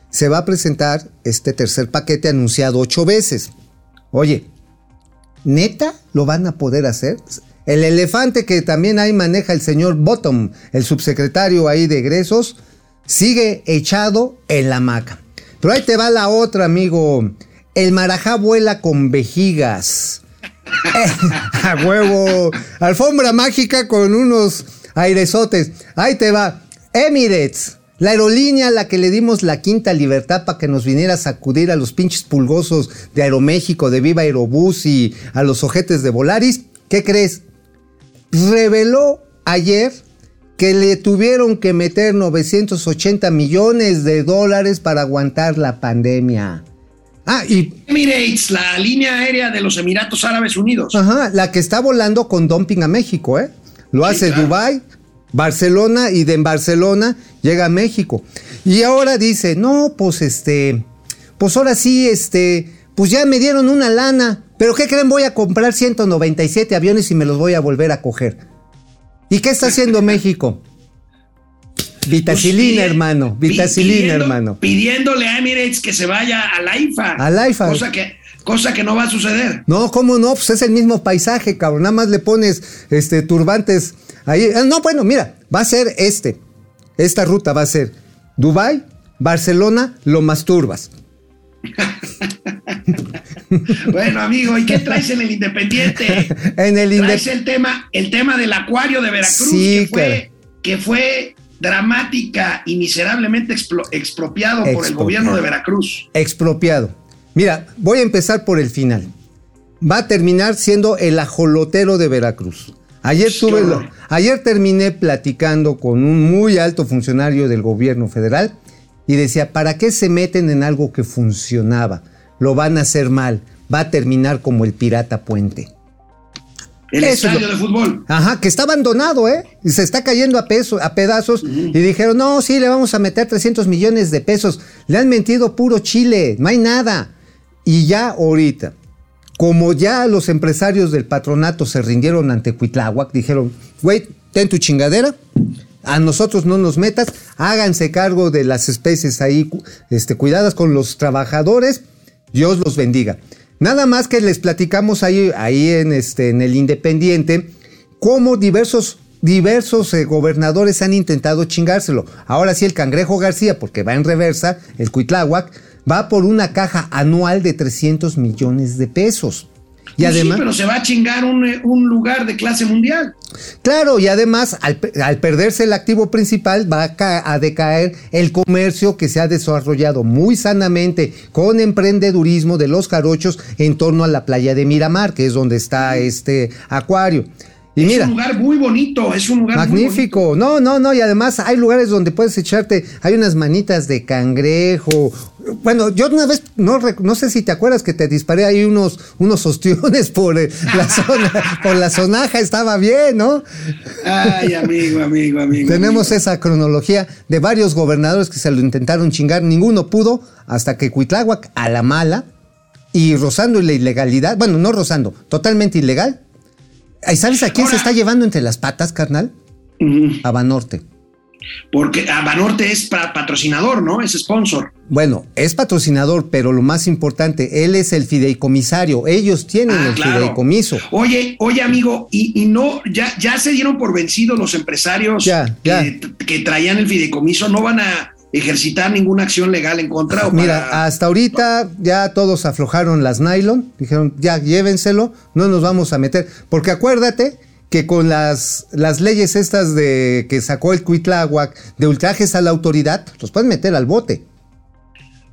se va a presentar este tercer paquete anunciado ocho veces. Oye, ¿neta lo van a poder hacer? El elefante que también ahí maneja el señor Bottom, el subsecretario ahí de egresos, sigue echado en la hamaca. Pero ahí te va la otra, amigo. El marajá vuela con vejigas. a huevo. Alfombra mágica con unos airesotes. Ahí te va. Emirates. La aerolínea a la que le dimos la quinta libertad para que nos viniera a sacudir a los pinches pulgosos de Aeroméxico, de Viva Aerobús y a los ojetes de Volaris. ¿Qué crees? Reveló ayer que le tuvieron que meter 980 millones de dólares para aguantar la pandemia. Ah, y Emirates, la línea aérea de los Emiratos Árabes Unidos. Ajá, la que está volando con dumping a México, ¿eh? Lo Sí, hace claro. Dubai, Barcelona y de en Barcelona llega a México. Y ahora dice, no, pues este, pues ahora sí, este, pues ya me dieron una lana, pero ¿qué creen? Voy a comprar 197 aviones y me los voy a volver a coger. ¿Y qué está haciendo México? Vitacilina, Pues, hermano, vitacilina, pidiendo- hermano. Pidiéndole a Emirates que se vaya a la IFA. A la IFA. Cosa que, cosa que no va a suceder. No, ¿cómo no? Pues es el mismo paisaje, cabrón. Nada más le pones este turbantes ahí. Ah, No, bueno, mira, va a ser este. Esta ruta va a ser Dubai, Barcelona, lo masturbas. Bueno, amigo, ¿y qué traes en el Independiente? En el traes Inde- el tema, el tema del acuario de Veracruz, Sí, que, fue, cara. que fue dramática y miserablemente expropiado por el gobierno de Veracruz. expropiado. Mira, voy a empezar por el final. Va a terminar siendo el ajolotero de Veracruz. Ayer tuve, ayer terminé platicando con un muy alto funcionario del gobierno federal y decía, ¿para qué se meten en algo que funcionaba? Lo van a hacer mal, va a terminar como el pirata puente. El Eso estadio lo- de fútbol. Ajá, que está abandonado, ¿eh? Y se está cayendo a, peso, a pedazos. Y dijeron, no, sí, le vamos a meter 300 millones de pesos. Le han mentido puro Chile, no hay nada. Y ya ahorita, como ya los empresarios del patronato se rindieron ante Cuitláhuac, dijeron, güey, ten tu chingadera, a nosotros no nos metas, háganse cargo de las especies ahí este, cuidadas con los trabajadores, Dios los bendiga. Nada más que les platicamos ahí, ahí en, este, en el Independiente, cómo diversos, diversos eh, gobernadores han intentado chingárselo. Ahora sí el Cangrejo García, porque va en reversa, el Cuitláhuac, va por una caja anual de 300 millones de pesos. Y Pues además, sí, pero se va a chingar un, eh, un lugar de clase mundial. claro, y además al, al perderse el activo principal va a, ca- a decaer el comercio que se ha desarrollado muy sanamente con emprendedurismo de los jarochos en torno a la playa de Miramar, que es donde está este acuario. Y es mira, un lugar muy bonito, es un lugar muy Magnífico. No, no, no. Y además hay lugares donde puedes echarte, hay unas manitas de cangrejo. Bueno, yo una vez, no, sé si te acuerdas que te disparé ahí unos, unos ostiones por eh, la zona, por la zonaja, estaba bien, ¿no? Ay, amigo, amigo, amigo. Tenemos amigo. esa cronología de varios gobernadores que se lo intentaron chingar, ninguno pudo, hasta que Cuitláhuac a la mala y rozando la ilegalidad, bueno, no rozando, totalmente ilegal. ¿Y sabes a quién se está llevando entre las patas, carnal? Ujú. A Banorte. Porque Banorte es pa- patrocinador, ¿no? Es sponsor. Bueno, es patrocinador, pero lo más importante, él es el fideicomisario. Ellos tienen Ah, el claro. fideicomiso. Oye, oye, amigo, y, y no, ya, ya se dieron por vencidos los empresarios Ya, ya. Que, que traían el fideicomiso, no van a ejercitar ninguna acción legal en contra. o Mira, para- hasta ahorita ya todos aflojaron las nylon, dijeron, ya llévenselo, no nos vamos a meter. Porque acuérdate que con las, las leyes estas de que sacó el Cuitláhuac de ultrajes a la autoridad, los pueden meter al bote.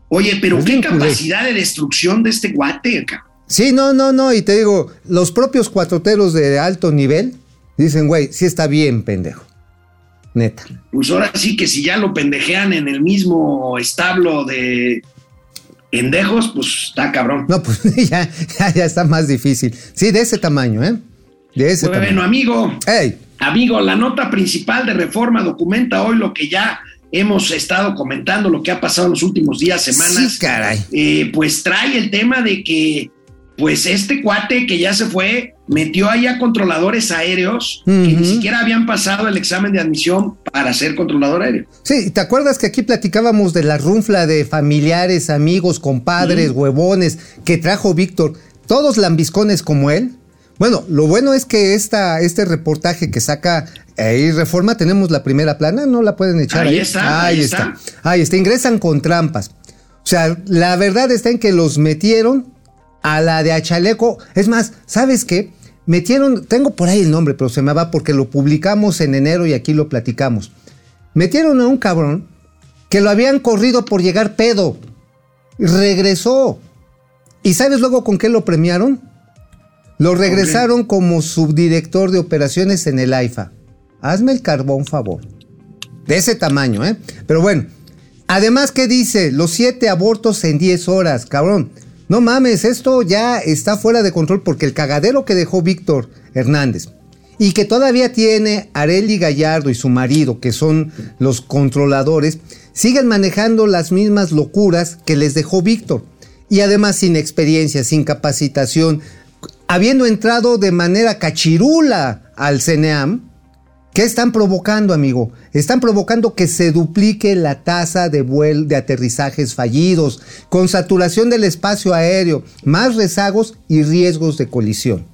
Oye, pero es qué bien culé. capacidad de destrucción de este guate, ca- Sí, no, no, no, y te digo, los propios cuatroteros de alto nivel dicen, güey, sí está bien, pendejo. Neta. Pues ahora sí que si ya lo pendejean en el mismo establo de pendejos, pues está cabrón. No, pues ya, ya, ya está más difícil. Sí, de ese tamaño, ¿eh? De ese bueno, tamaño. amigo, ¡Ey! Amigo, la nota principal de Reforma documenta hoy lo que ya hemos estado comentando, lo que ha pasado en los últimos días, semanas. Sí, caray. Eh, pues trae el tema de que, pues este cuate que ya se fue, metió ahí a controladores aéreos que ni siquiera habían pasado el examen de admisión para ser controlador aéreo. Sí, ¿te acuerdas que aquí platicábamos de la runfla de familiares, amigos, compadres, huevones que trajo Víctor? Todos lambiscones como él. Bueno, lo bueno es que esta, este reportaje que saca ahí Reforma, tenemos la primera plana, no la pueden echar ahí. Ahí está, ahí ahí está. está. Ahí está, ingresan con trampas. O sea, la verdad está en que los metieron a la de Achaleco. Es más, ¿sabes qué? Metieron, tengo por ahí el nombre, pero se me va porque lo publicamos en enero y aquí lo platicamos. Metieron a un cabrón que lo habían corrido por llegar pedo. Regresó. ¿Y sabes luego con qué lo premiaron? Lo regresaron como subdirector de operaciones en el AIFA. Hazme el carbón favor. De ese tamaño, ¿eh? Pero bueno. Además, ¿qué dice? Los siete abortos en 10 horas, cabrón. No mames, esto ya está fuera de control porque el cagadero que dejó Víctor Hernández y que todavía tiene Areli Gallardo y su marido, que son los controladores, siguen manejando las mismas locuras que les dejó Víctor. Y además sin experiencia, sin capacitación, habiendo entrado de manera cachirula al CNEAM, ¿Qué están provocando, amigo? Están provocando que se duplique la tasa de vuelo de aterrizajes fallidos, con saturación del espacio aéreo, más rezagos y riesgos de colisión.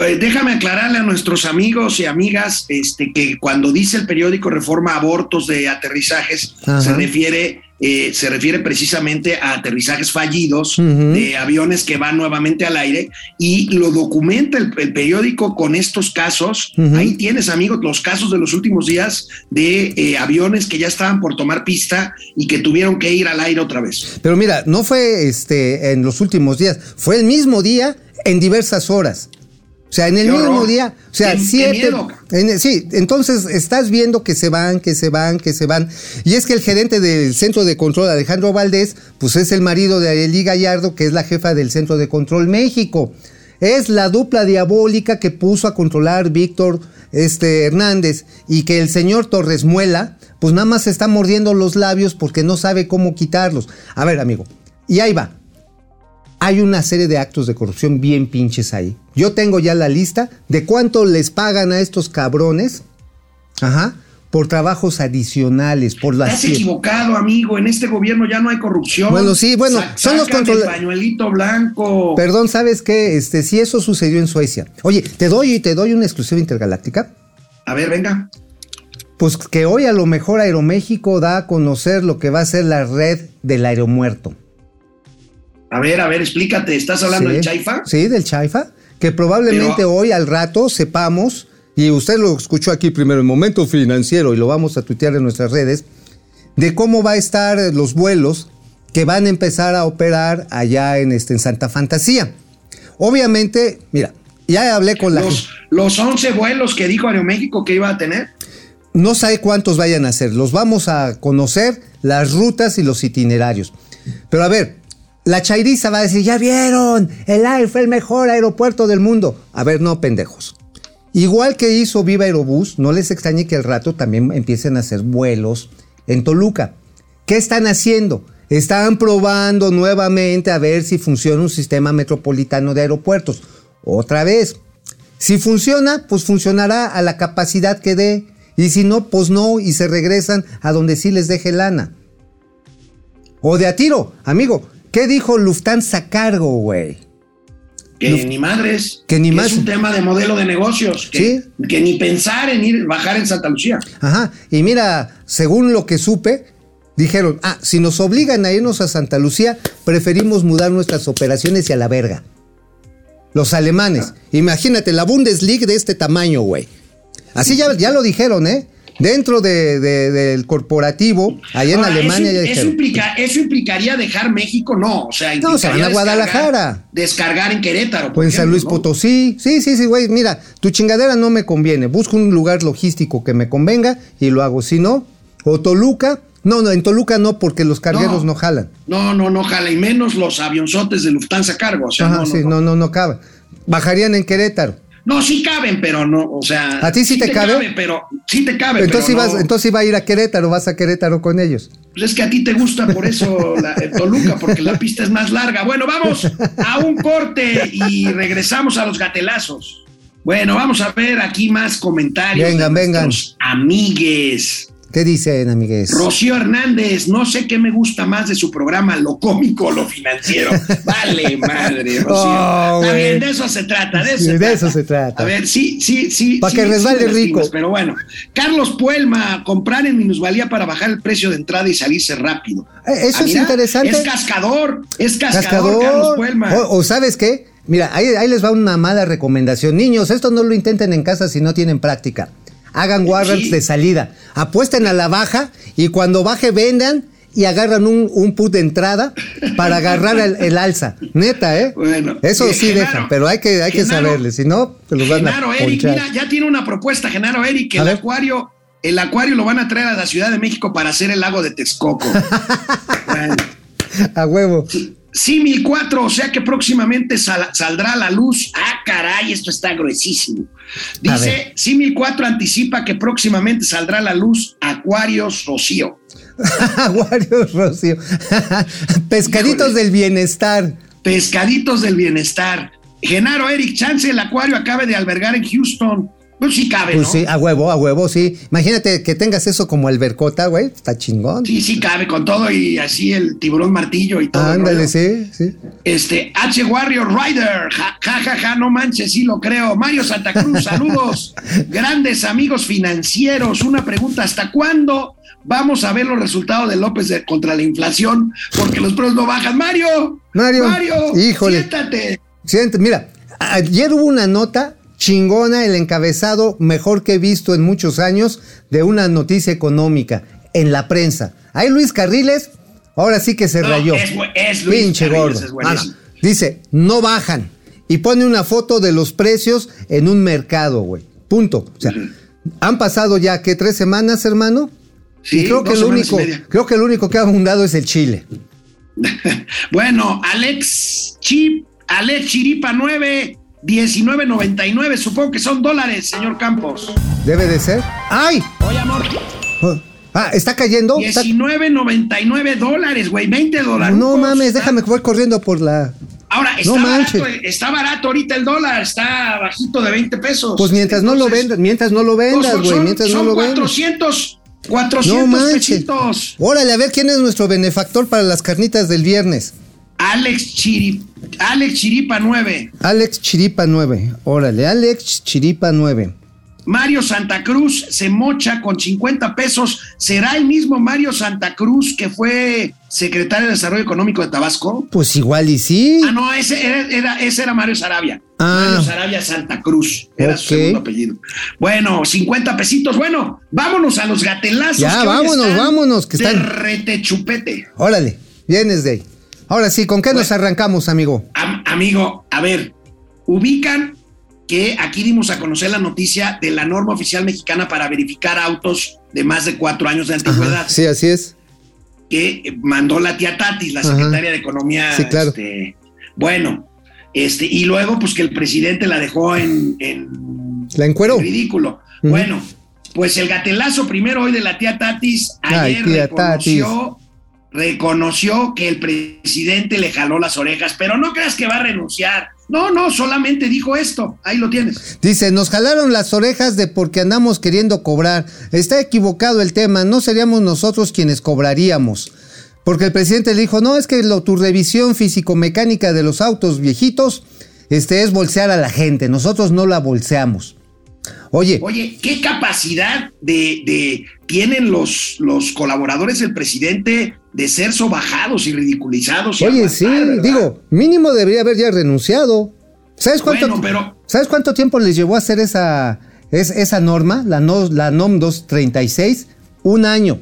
Eh, déjame aclararle a nuestros amigos y amigas este, que cuando dice el periódico Reforma abortos de aterrizajes, Ajá. se refiere, eh, se refiere precisamente a aterrizajes fallidos de aviones que van nuevamente al aire y lo documenta el, el periódico con estos casos. Ahí tienes, amigos, los casos de los últimos días de eh, aviones que ya estaban por tomar pista y que tuvieron que ir al aire otra vez. Pero mira, no fue este en los últimos días, fue el mismo día en diversas horas. O sea, en el Qué mismo horror. día, o sea, Qué- qué siete. miedo. en- sí, entonces estás viendo que se van, que se van, que se van. Y es que el gerente del centro de control, Alejandro Valdés, pues es el marido de Arely Gallardo, que es la jefa del centro de control México. Es la dupla diabólica que puso a controlar Víctor este, Hernández y que el señor Torres Muela, pues nada más se está mordiendo los labios porque no sabe cómo quitarlos. A ver, amigo, y ahí va. Hay una serie de actos de corrupción bien pinches ahí. Yo tengo ya la lista de cuánto les pagan a estos cabrones. Ajá por trabajos adicionales, por las... Estás equivocado, amigo. En este gobierno ya no hay corrupción. Bueno, sí, bueno, Sa- son los controladores. pañuelito blanco. Perdón, ¿sabes qué? Este, si eso sucedió en Suecia. Oye, te doy, te doy una exclusiva intergaláctica. A ver, venga. Pues que hoy a lo mejor Aeroméxico da a conocer lo que va a ser la red del aeromuerto. A ver, a ver, explícate. ¿Estás hablando Sí. del Chaifa? Sí, del Chaifa. Que probablemente Pero- hoy al rato sepamos, y usted lo escuchó aquí primero, en Momento Financiero, y lo vamos a tuitear en nuestras redes, de cómo va a estar los vuelos que van a empezar a operar allá en, este, en Santa Fantasía. Obviamente, mira, ya hablé con la Los, los 11 vuelos que dijo Aeroméxico que iba a tener. No sé cuántos vayan a ser. Los vamos a conocer, las rutas y los itinerarios. Pero a ver, la chairiza va a decir, ya vieron, el AIR fue el mejor aeropuerto del mundo. A ver, no, pendejos. Igual que hizo Viva Aerobús, no les extrañe que al rato también empiecen a hacer vuelos en Toluca. ¿Qué están haciendo? Están probando nuevamente a ver si funciona un sistema metropolitano de aeropuertos. Otra vez. Si funciona, pues funcionará a la capacidad que dé. Y si no, pues no, y se regresan a donde sí les deje lana. O de a tiro, amigo. ¿Qué dijo Lufthansa Cargo, güey? Que ni madres. que ni más- Es un tema de modelo de negocios. Que, que ni pensar en ir bajar en Santa Lucía. Ajá. Y mira, según lo que supe, dijeron, ah, si nos obligan a irnos a Santa Lucía, preferimos mudar nuestras operaciones y a la verga. Los alemanes. Imagínate, la Bundesliga de este tamaño, güey. Así ya, ya lo dijeron, ¿eh? Dentro de- de- del corporativo, allá en Ahora, Alemania eso, ya eso dijeron. implica- eso implicaría dejar México, no. O sea, No, se van a Guadalajara. Descargar, descargar en Querétaro. Pues en San Luis ¿no? Potosí. Sí, sí, sí, güey. Mira, tu chingadera no me conviene. Busco un lugar logístico que me convenga y lo hago. Si no, o Toluca. No, no, en Toluca no, porque los cargueros no, No. jalan. No, no, no, jala. Y menos los avionzotes de Lufthansa Cargo. O sea, Ajá, no, no, sí, no. no, no, no cabe. Bajarían en Querétaro. No, sí caben, pero no, o sea. ¿A ti sí te cabe? pero sí te cabe. Entonces, ibas, no. entonces iba a ir a Querétaro, vas a Querétaro con ellos. Pues es que a ti te gusta por eso la, el Toluca, porque la pista es más larga. Bueno, vamos a un corte y regresamos a los gatelazos. Bueno, vamos a ver aquí más comentarios. Vengan, de vengan. Amigues. ¿Qué dicen, amigues? Rocío Hernández, no sé qué me gusta más de su programa, lo cómico o lo financiero. Vale, madre, Rocío. Oh, Está bien, de eso se trata, de eso, Sí, se, de trata. eso se trata. A ver, sí, sí, sí. Pa' sí, que sí resbale rico. Pero bueno, Carlos Puelma, comprar en minusvalía para bajar el precio de entrada y salirse rápido. Eh, eso Ah, es interesante. Es cascador, es cascador, Cascador. Carlos Puelma. O, o sabes qué? Mira, ahí, ahí les va una mala recomendación. Niños, esto no lo intenten en casa si no tienen práctica. Hagan warrants Sí. de salida. Apuesten a la baja y cuando baje vendan y agarran un, un put de entrada para agarrar el, el alza. Neta, ¿eh? Bueno, Eso sí Genaro. dejan, pero hay que, hay que Genaro. saberle. Si no, te los van Genaro a Eric, ponchar. mira, ya tiene una propuesta, Genaro Eric, que el ver. acuario, el acuario lo van a traer a la Ciudad de México para hacer el lago de Texcoco. Bueno. A huevo. Símil 4, o sea que próximamente sal- saldrá a la luz. Ah, caray, esto está gruesísimo. Dice, ver. Símil 4 anticipa que próximamente saldrá a la luz Acuarios Rocío. Aguario Rocío. Pescaditos Híjole. del bienestar. Pescaditos del bienestar. Genaro Eric Chance, el acuario acabe de albergar en Houston. Pues sí cabe, Pues ¿no? sí, a huevo, a huevo, sí. Imagínate que tengas eso como el Bercota, güey. Está chingón. Sí, sí cabe con todo y así el tiburón martillo y todo. Ándale, rollo. sí, sí. Este, H Warrior Rider, ja, ja, ja, ja, no manches, sí lo creo. Mario Santa Cruz, saludos. Grandes amigos financieros, una pregunta, ¿hasta cuándo vamos a ver los resultados de López de- contra la inflación? Porque los precios no bajan. Mario, Mario, Mario, híjole. siéntate. Siente, mira, ayer hubo una nota chingona, el encabezado mejor que he visto en muchos años de una noticia económica en la prensa. Ahí Luis Carriles, ahora sí que se No, rayó. es es Luis Pinche gordo. es. Dice, no bajan. Y pone una foto de los precios en un mercado, güey. Punto. O sea, han pasado ya, ¿qué? ¿Tres semanas, hermano? Sí, y creo que el único, creo que el único que ha abundado es el chile. Bueno, Alex Chip, Alex Chiripa 9, 19.99. Supongo que son dólares, señor Campos. Debe de ser. ¡Ay! Oye, amor, Oh, Ah, ¿está cayendo? Está- 19.99 dólares, güey, 20 dólares. No mames, déjame voy corriendo por la. Ahora, está, No barato, manches. está barato ahorita el dólar, está bajito de 20 pesos. Pues mientras no lo vendas, mientras no lo pues, vendas, güey, mientras no lo vendas. 400, 400 No manches. pesitos. Órale, a ver quién es nuestro benefactor para las carnitas del viernes. Alex, Chiri, Alex Chiripa 9. Alex Chiripa 9. Órale, Alex Chiripa 9. Mario Santa Cruz se mocha con 50 pesos. ¿Será el mismo Mario Santa Cruz que fue secretario de Desarrollo Económico de Tabasco? Pues igual y sí. Ah, no, ese era, era- ese era Mario Sarabia. Ah. Mario Sarabia Santa Cruz. Era su segundo apellido. Bueno, 50 pesitos. Bueno, vámonos a los gatelazos. Ya, que vámonos, están vámonos, que de están- retechupete. Órale, vienes de ahí. Ahora sí, ¿con qué nos arrancamos, amigo? Am- amigo, a ver, ubican que aquí dimos a conocer la noticia de la norma oficial mexicana para verificar autos de más de cuatro años de antigüedad. Ajá, sí, así es. que mandó la tía Tatis, la Ajá. secretaria de Economía. Sí, claro. este, bueno, este, y luego, pues que el presidente la dejó en, en La encueró. en ridículo. Bueno, pues el gatelazo primero hoy de la tía Tatis, Ay, ayer tía reconoció, reconoció que el presidente le jaló las orejas, pero no creas que va a renunciar. No, no, solamente dijo esto. Ahí lo tienes. Dice, nos jalaron las orejas de porque andamos queriendo cobrar. Está equivocado el tema, no seríamos nosotros quienes cobraríamos. Porque el presidente le dijo, no, es que lo- tu revisión físico-mecánica de los autos viejitos este, es bolsear a la gente, nosotros no la bolseamos. Oye, Oye, ¿qué capacidad de, de tienen los, los colaboradores del presidente de ser sobajados y ridiculizados? y oye, aguantar, sí, ¿verdad? digo, mínimo debería haber ya renunciado. ¿Sabes cuánto, Bueno, pero- ¿sabes cuánto tiempo les llevó a hacer esa, es- esa norma, la, no- la NOM 236? Un año.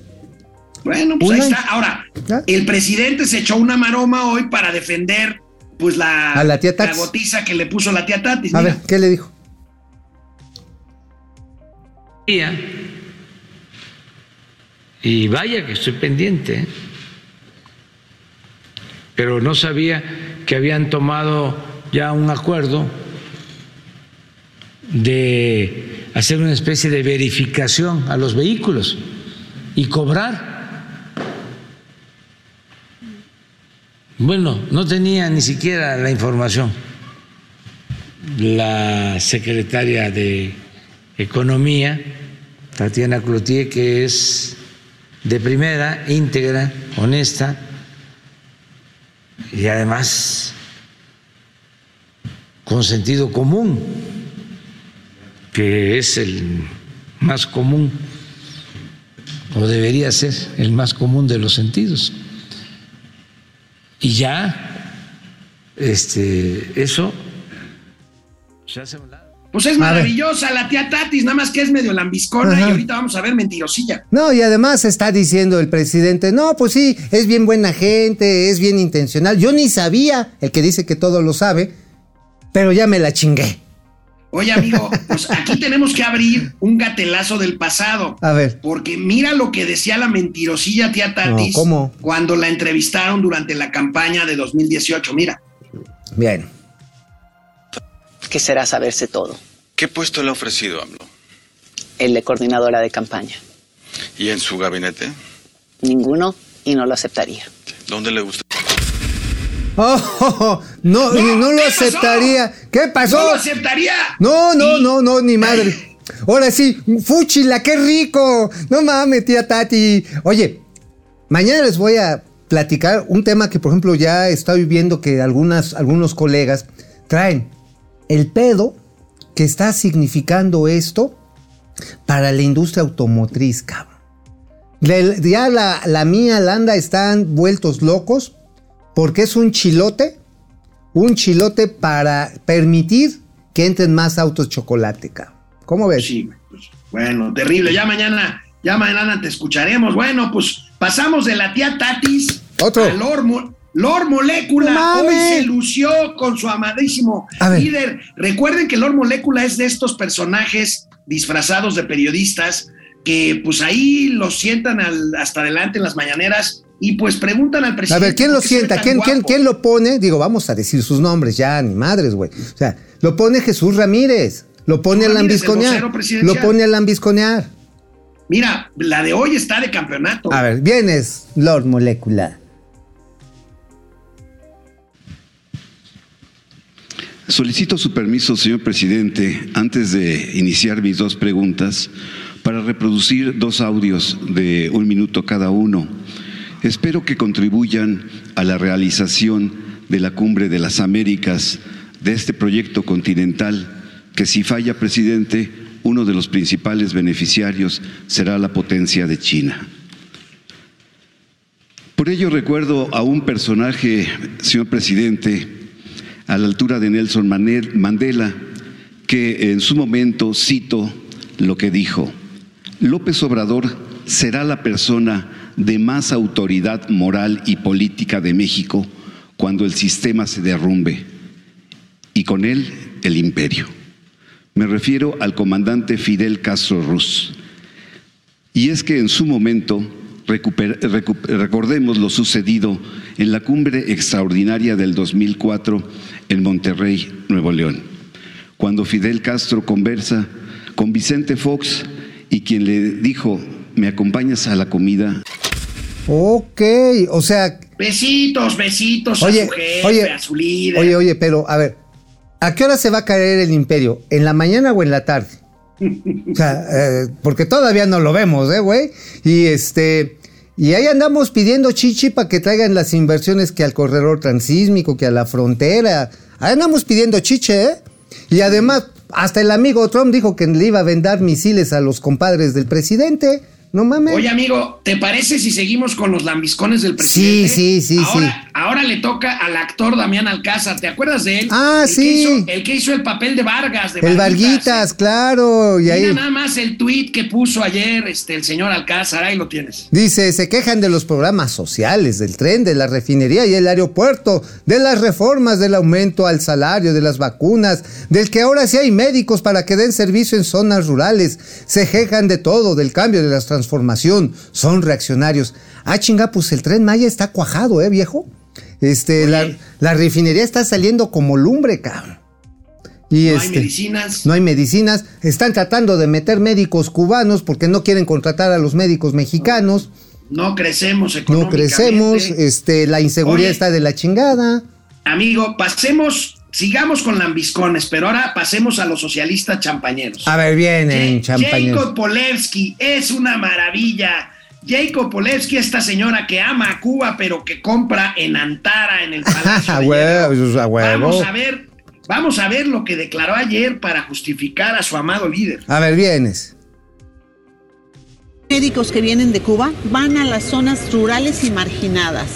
Bueno, pues Un ahí año. está. Ahora, el presidente se echó una maroma hoy para defender pues la, A la tía Tatis. gotiza que le puso la tía Tatis. A mira. ver, ¿qué le dijo? Y vaya que estoy pendiente, pero no sabía que habían tomado ya un acuerdo de hacer una especie de verificación a los vehículos y cobrar. Bueno, no tenía ni siquiera la información. La secretaria de Economía, Tatiana Cloutier, que es de primera, íntegra, honesta y además con sentido común, que es el más común o debería ser el más común de los sentidos. Y ya, este, eso se hace un. Pues es maravillosa la tía Tatis, nada más que es medio lambiscona Ajá. y ahorita vamos a ver mentirosilla. No, y además está diciendo el presidente, no, pues sí, es bien buena gente, es bien intencional. Yo ni sabía, el que dice que todo lo sabe, pero ya me la chingué. Oye, amigo, pues aquí tenemos que abrir un gatelazo del pasado. A ver, Porque mira lo que decía la mentirosilla tía Tatis No, ¿cómo? cuando la entrevistaron durante la campaña de 2018. Mira, bien. Que será saberse todo. ¿Qué puesto le ha ofrecido AMLO? El de coordinadora de campaña. ¿Y en su gabinete? Ninguno y no lo aceptaría. ¿Dónde le gusta? Oh, oh, oh, no, No, no, lo ¿qué pasó? aceptaría. ¿Qué pasó? no lo aceptaría. No, no, no, no, ni madre. Ahora sí, fúchila, qué rico. No mames, tía Tati. Oye, mañana les voy a platicar un tema que, por ejemplo, ya estoy viendo que algunas, algunos colegas traen. El pedo que está significando esto para la industria automotriz, cabrón. Ya la, la mía, Landa, están vueltos locos porque es un chilote, un chilote para permitir que entren más autos chocolate, cabrón. ¿Cómo ves? Sí, pues, bueno, terrible. Ya mañana, ya mañana te escucharemos. Bueno, pues pasamos de la tía Tatis Otro. a Lord, Mo- Lord Molécula. No Hoy se lució con su amadísimo A líder. Recuerden que Lord Molécula es de estos personajes disfrazados de periodistas que pues ahí lo sientan al- hasta adelante en las mañaneras y pues preguntan al A presidente. ver, ¿quién lo ¿por qué se ve sienta? ¿Quién, quién, quién lo pone? Digo, vamos a decir sus nombres ya, ni madres, güey. O sea, lo pone Jesús Ramírez. Lo pone a el lambisconear. Lo pone a lambisconear. Mira, la de hoy está de campeonato. A ver, vienes, Lord Molecular. Solicito su permiso, señor presidente, antes de iniciar mis dos preguntas, para reproducir dos audios de un minuto cada uno. Espero que contribuyan a la realización de la Cumbre de las Américas, de este proyecto continental, que si falla, presidente, uno de los principales beneficiarios será la potencia de China. Por ello recuerdo a un personaje, señor presidente, a la altura de Nelson Mandela, que en su momento cito lo que dijo, López Obrador será la persona de más autoridad moral y política de México cuando el sistema se derrumbe y con él el imperio. Me refiero al comandante Fidel Castro Ruz. Y es que en su momento, recordemos lo sucedido en la cumbre extraordinaria del 2004 en Monterrey, Nuevo León, cuando Fidel Castro conversa con Vicente Fox y quien le dijo, ¿me acompañas a la comida? Ok, o sea, Besitos, besitos Oye, a su jefe, oye, a su líder. oye, oye, pero a ver, ¿a qué hora se va a caer el imperio? ¿En la mañana o en la tarde? O sea, eh, porque todavía no lo vemos, ¿eh, güey? Y este, y ahí andamos pidiendo chichi para que traigan las inversiones que al corredor transísmico, que a la frontera. Ahí andamos pidiendo chiche, ¿eh? Y además, hasta el amigo Trump dijo que le iba a vender misiles a los compadres del presidente. No mames. Oye, amigo, ¿te parece si seguimos con los lambiscones del presidente? Sí, sí, sí, ahora, sí. Ahora le toca al actor Damián Alcázar, ¿te acuerdas de él? Ah, El que sí. hizo- el que hizo el papel de Vargas. De el Varguitas, Varguitas, claro. Y Mira ahí. nada más el tuit que puso ayer este, el señor Alcázar, ahí lo tienes. Dice, se quejan de los programas sociales, del tren, de la refinería y el aeropuerto, de las reformas, del aumento al salario, de las vacunas, del que ahora sí hay médicos para que den servicio en zonas rurales. Se quejan de todo, del cambio, de la transformación. Son reaccionarios. Ah, chinga, pues el tren Maya está cuajado, ¿eh, viejo? Este, la, la refinería está saliendo como lumbre, cabrón. Y No hay este, medicinas. No hay medicinas. Están tratando de meter médicos cubanos porque no quieren contratar a los médicos mexicanos. No crecemos No económicamente. crecemos, este, la inseguridad Oye. está de la chingada. Amigo, pasemos, sigamos con lambiscones, pero ahora pasemos a los socialistas champañeros. A ver, vienen, champañeros. Jacob Polewski es una maravilla. Jacob Polewski, esta señora que ama a Cuba, pero que compra en Antara, en el Palacio. A de huevo, a huevo. Vamos a ver, vamos a ver lo que declaró ayer para justificar a su amado líder. A ver, vienes. Médicos que vienen de Cuba van a las zonas rurales y marginadas.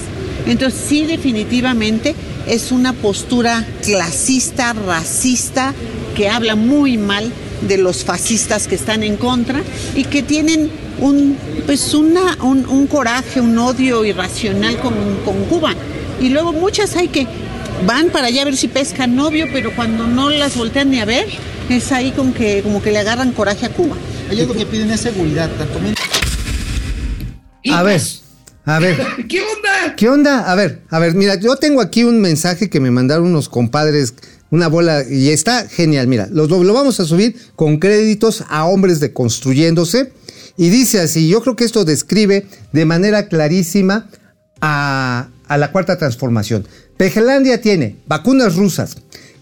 Entonces sí definitivamente es una postura clasista, racista, que habla muy mal de los fascistas que están en contra y que tienen un, pues una, un, coraje, un odio irracional con, con Cuba. Y luego muchas hay que van para allá a ver si pescan novio, pero cuando no las voltean ni a ver, es ahí con que, como que le agarran coraje a Cuba. Ellos lo que piden es seguridad, tanto A ver, a ver. ¿Qué onda? ¿Qué onda? A ver, a ver, mira, yo tengo aquí un mensaje que me mandaron unos compadres, una bola, y está genial, mira, lo, lo vamos a subir con créditos a hombres de construyéndose, y dice así, yo creo que esto describe de manera clarísima a, a la cuarta transformación. Pejelandia tiene vacunas rusas,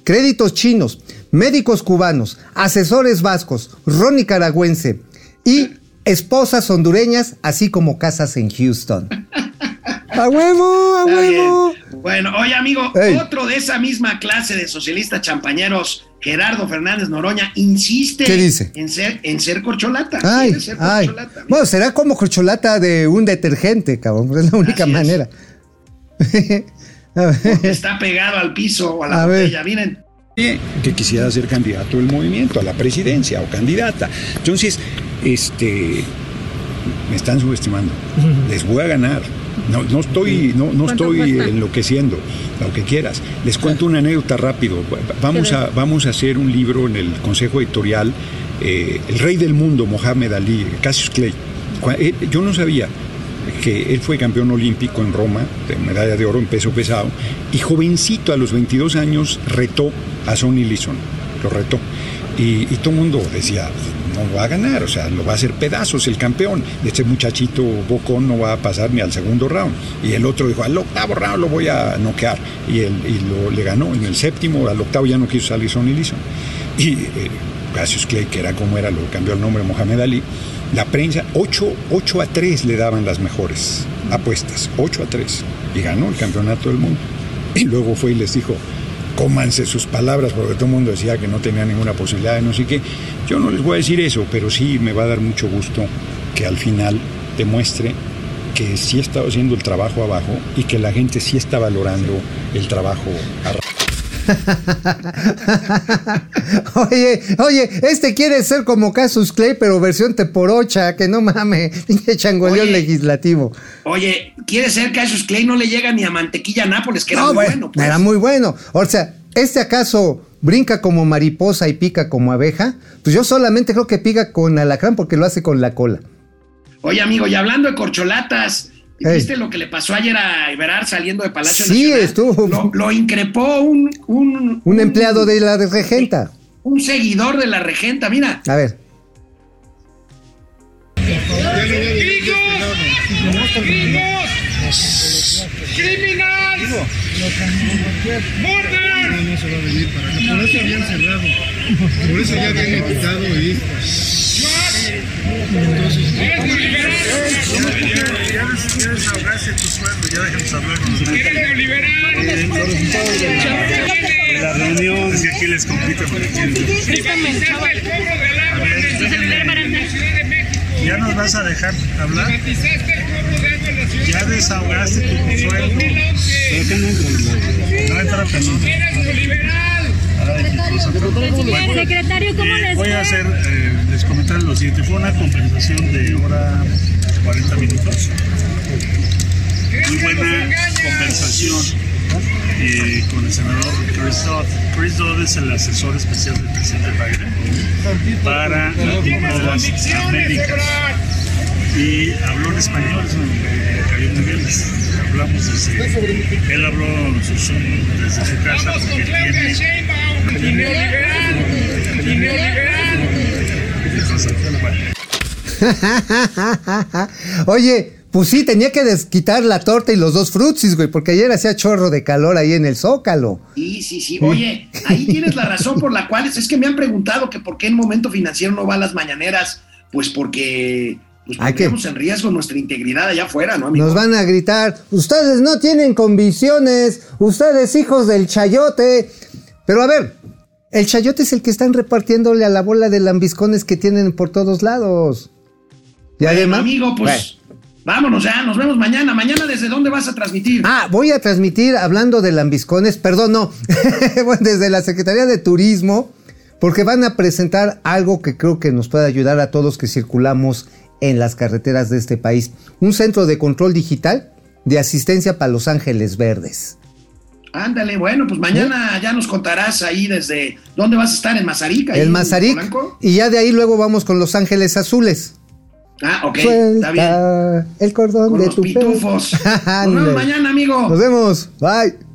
créditos chinos, médicos cubanos, asesores vascos, ron nicaragüense y esposas hondureñas, así como casas en Houston. ¡A huevo! ¡A huevo! Bueno, oye, amigo, Ey. otro de esa misma clase de socialistas champañeros, Gerardo Fernández Noroña, insiste ¿Qué dice? En, ser, en ser corcholata. Ay, ser ay. corcholata. Bueno, será como corcholata de un detergente, cabrón. Es la única Así es. manera. Ver. Está pegado al piso o a la A ver. botella, miren. Que quisiera ser candidato del movimiento a la presidencia o candidata. Entonces, este me están subestimando. Les voy a ganar. No, no estoy, no, no ¿Cuánto estoy cuesta? enloqueciendo, lo que quieras. Les cuento una anécdota rápido. Vamos a, vamos a hacer un libro en el Consejo Editorial eh, el rey del mundo, Mohamed Ali, Cassius Clay. Eh, Yo no sabía que él fue campeón olímpico en Roma, de medalla de oro en peso pesado, y jovencito a los 22 años retó a Sonny Liston, lo retó. Y, todo el mundo decía, no va a ganar, o sea, lo va a hacer pedazos el campeón. Este muchachito bocón no va a pasar ni al segundo round. Y el otro dijo, al octavo round lo voy a noquear. Y, él, y lo, le ganó. En el séptimo, al octavo ya no quiso salir Sonny Liston. Y eh, Clay, que era como era, lo cambió el nombre Mohamed Ali. La prensa, 8, 8 a 3 le daban las mejores apuestas, 8 a 3. Y ganó el campeonato del mundo. Y luego fue y les dijo, cómanse sus palabras, porque todo el mundo decía que no tenía ninguna posibilidad de no sé qué. Yo no les voy a decir eso, pero sí me va a dar mucho gusto que al final demuestre que sí estaba haciendo el trabajo abajo y que la gente sí está valorando el trabajo arriba. Oye, oye, este quiere ser como Casus Clay, pero versión teporocha, que no mames, pinche changoleón legislativo. Oye, quiere ser esos Clay no le llega ni a mantequilla Nápoles, que era No, muy bueno, bueno. pues. Era muy bueno. O sea, ¿este acaso brinca como mariposa y pica como abeja? Pues yo solamente creo que pica con alacrán porque lo hace con la cola. Oye, amigo, y hablando de corcholatas, ¿viste lo que le pasó ayer a Iberar saliendo de Palacio Sí, Nacional? estuvo- Lo, lo increpó un, un, Un empleado de la regenta. un seguidor de la regenta, mira. A ver. ¡Criminal! ¡Border! Por eso habían cerrado. Por eso ya habían quitado y. Entonces. Ya desahogaste tu sueldo, ya déjanos hablar con nosotros. los resultados de la, de la reunión, es que aquí les complica porque quieren. ¿Ya nos vas a dejar hablar? Ya desahogaste tu sueldo. No entra. No Bueno, Secretario, ¿cómo eh, les Voy a hacer, eh, les comentar lo siguiente. Fue una compensación de hora 40 minutos. Muy buena compensación eh, con el senador Chris Dodd. Chris Dodd es el asesor especial del presidente Biden para las Américas. Y habló en español, eso me cayó muy bien. Hablamos desde, él habló desde su casa porque tiene Oye, pues sí, tenía que desquitar la torta y los dos frutsis, güey, porque ayer hacía chorro de calor ahí en el Zócalo. Sí, sí, sí. Oye, ahí tienes la razón por la cual es, es que me han preguntado que por qué en momento financiero no va a las mañaneras. Pues porque pues Hay que- pondríamos en riesgo nuestra integridad allá afuera, ¿no, amigo? Nos van a gritar, ustedes no tienen convicciones, ustedes hijos del chayote. Pero a ver, el chayote es el que están repartiéndole a la bola de lambiscones que tienen por todos lados. Y Bueno, además... amigo, pues vámonos ya, nos vemos mañana. Mañana, ¿desde dónde vas a transmitir? Ah, voy a transmitir hablando de lambiscones, perdón, no, Bueno, desde la Secretaría de Turismo, porque van a presentar algo que creo que nos puede ayudar a todos que circulamos en las carreteras de este país. Un centro de control digital de asistencia para Los Ángeles Verdes. Ándale, bueno, pues mañana ya nos contarás ahí desde dónde vas a estar, en Mazarica. en Mazarik. Polanco? Y ya de ahí luego vamos con Los Ángeles Azules. Ah, ok, está bien. El cordón Con de los tu pitufos. Nos vemos mañana, amigo. Nos vemos. Bye.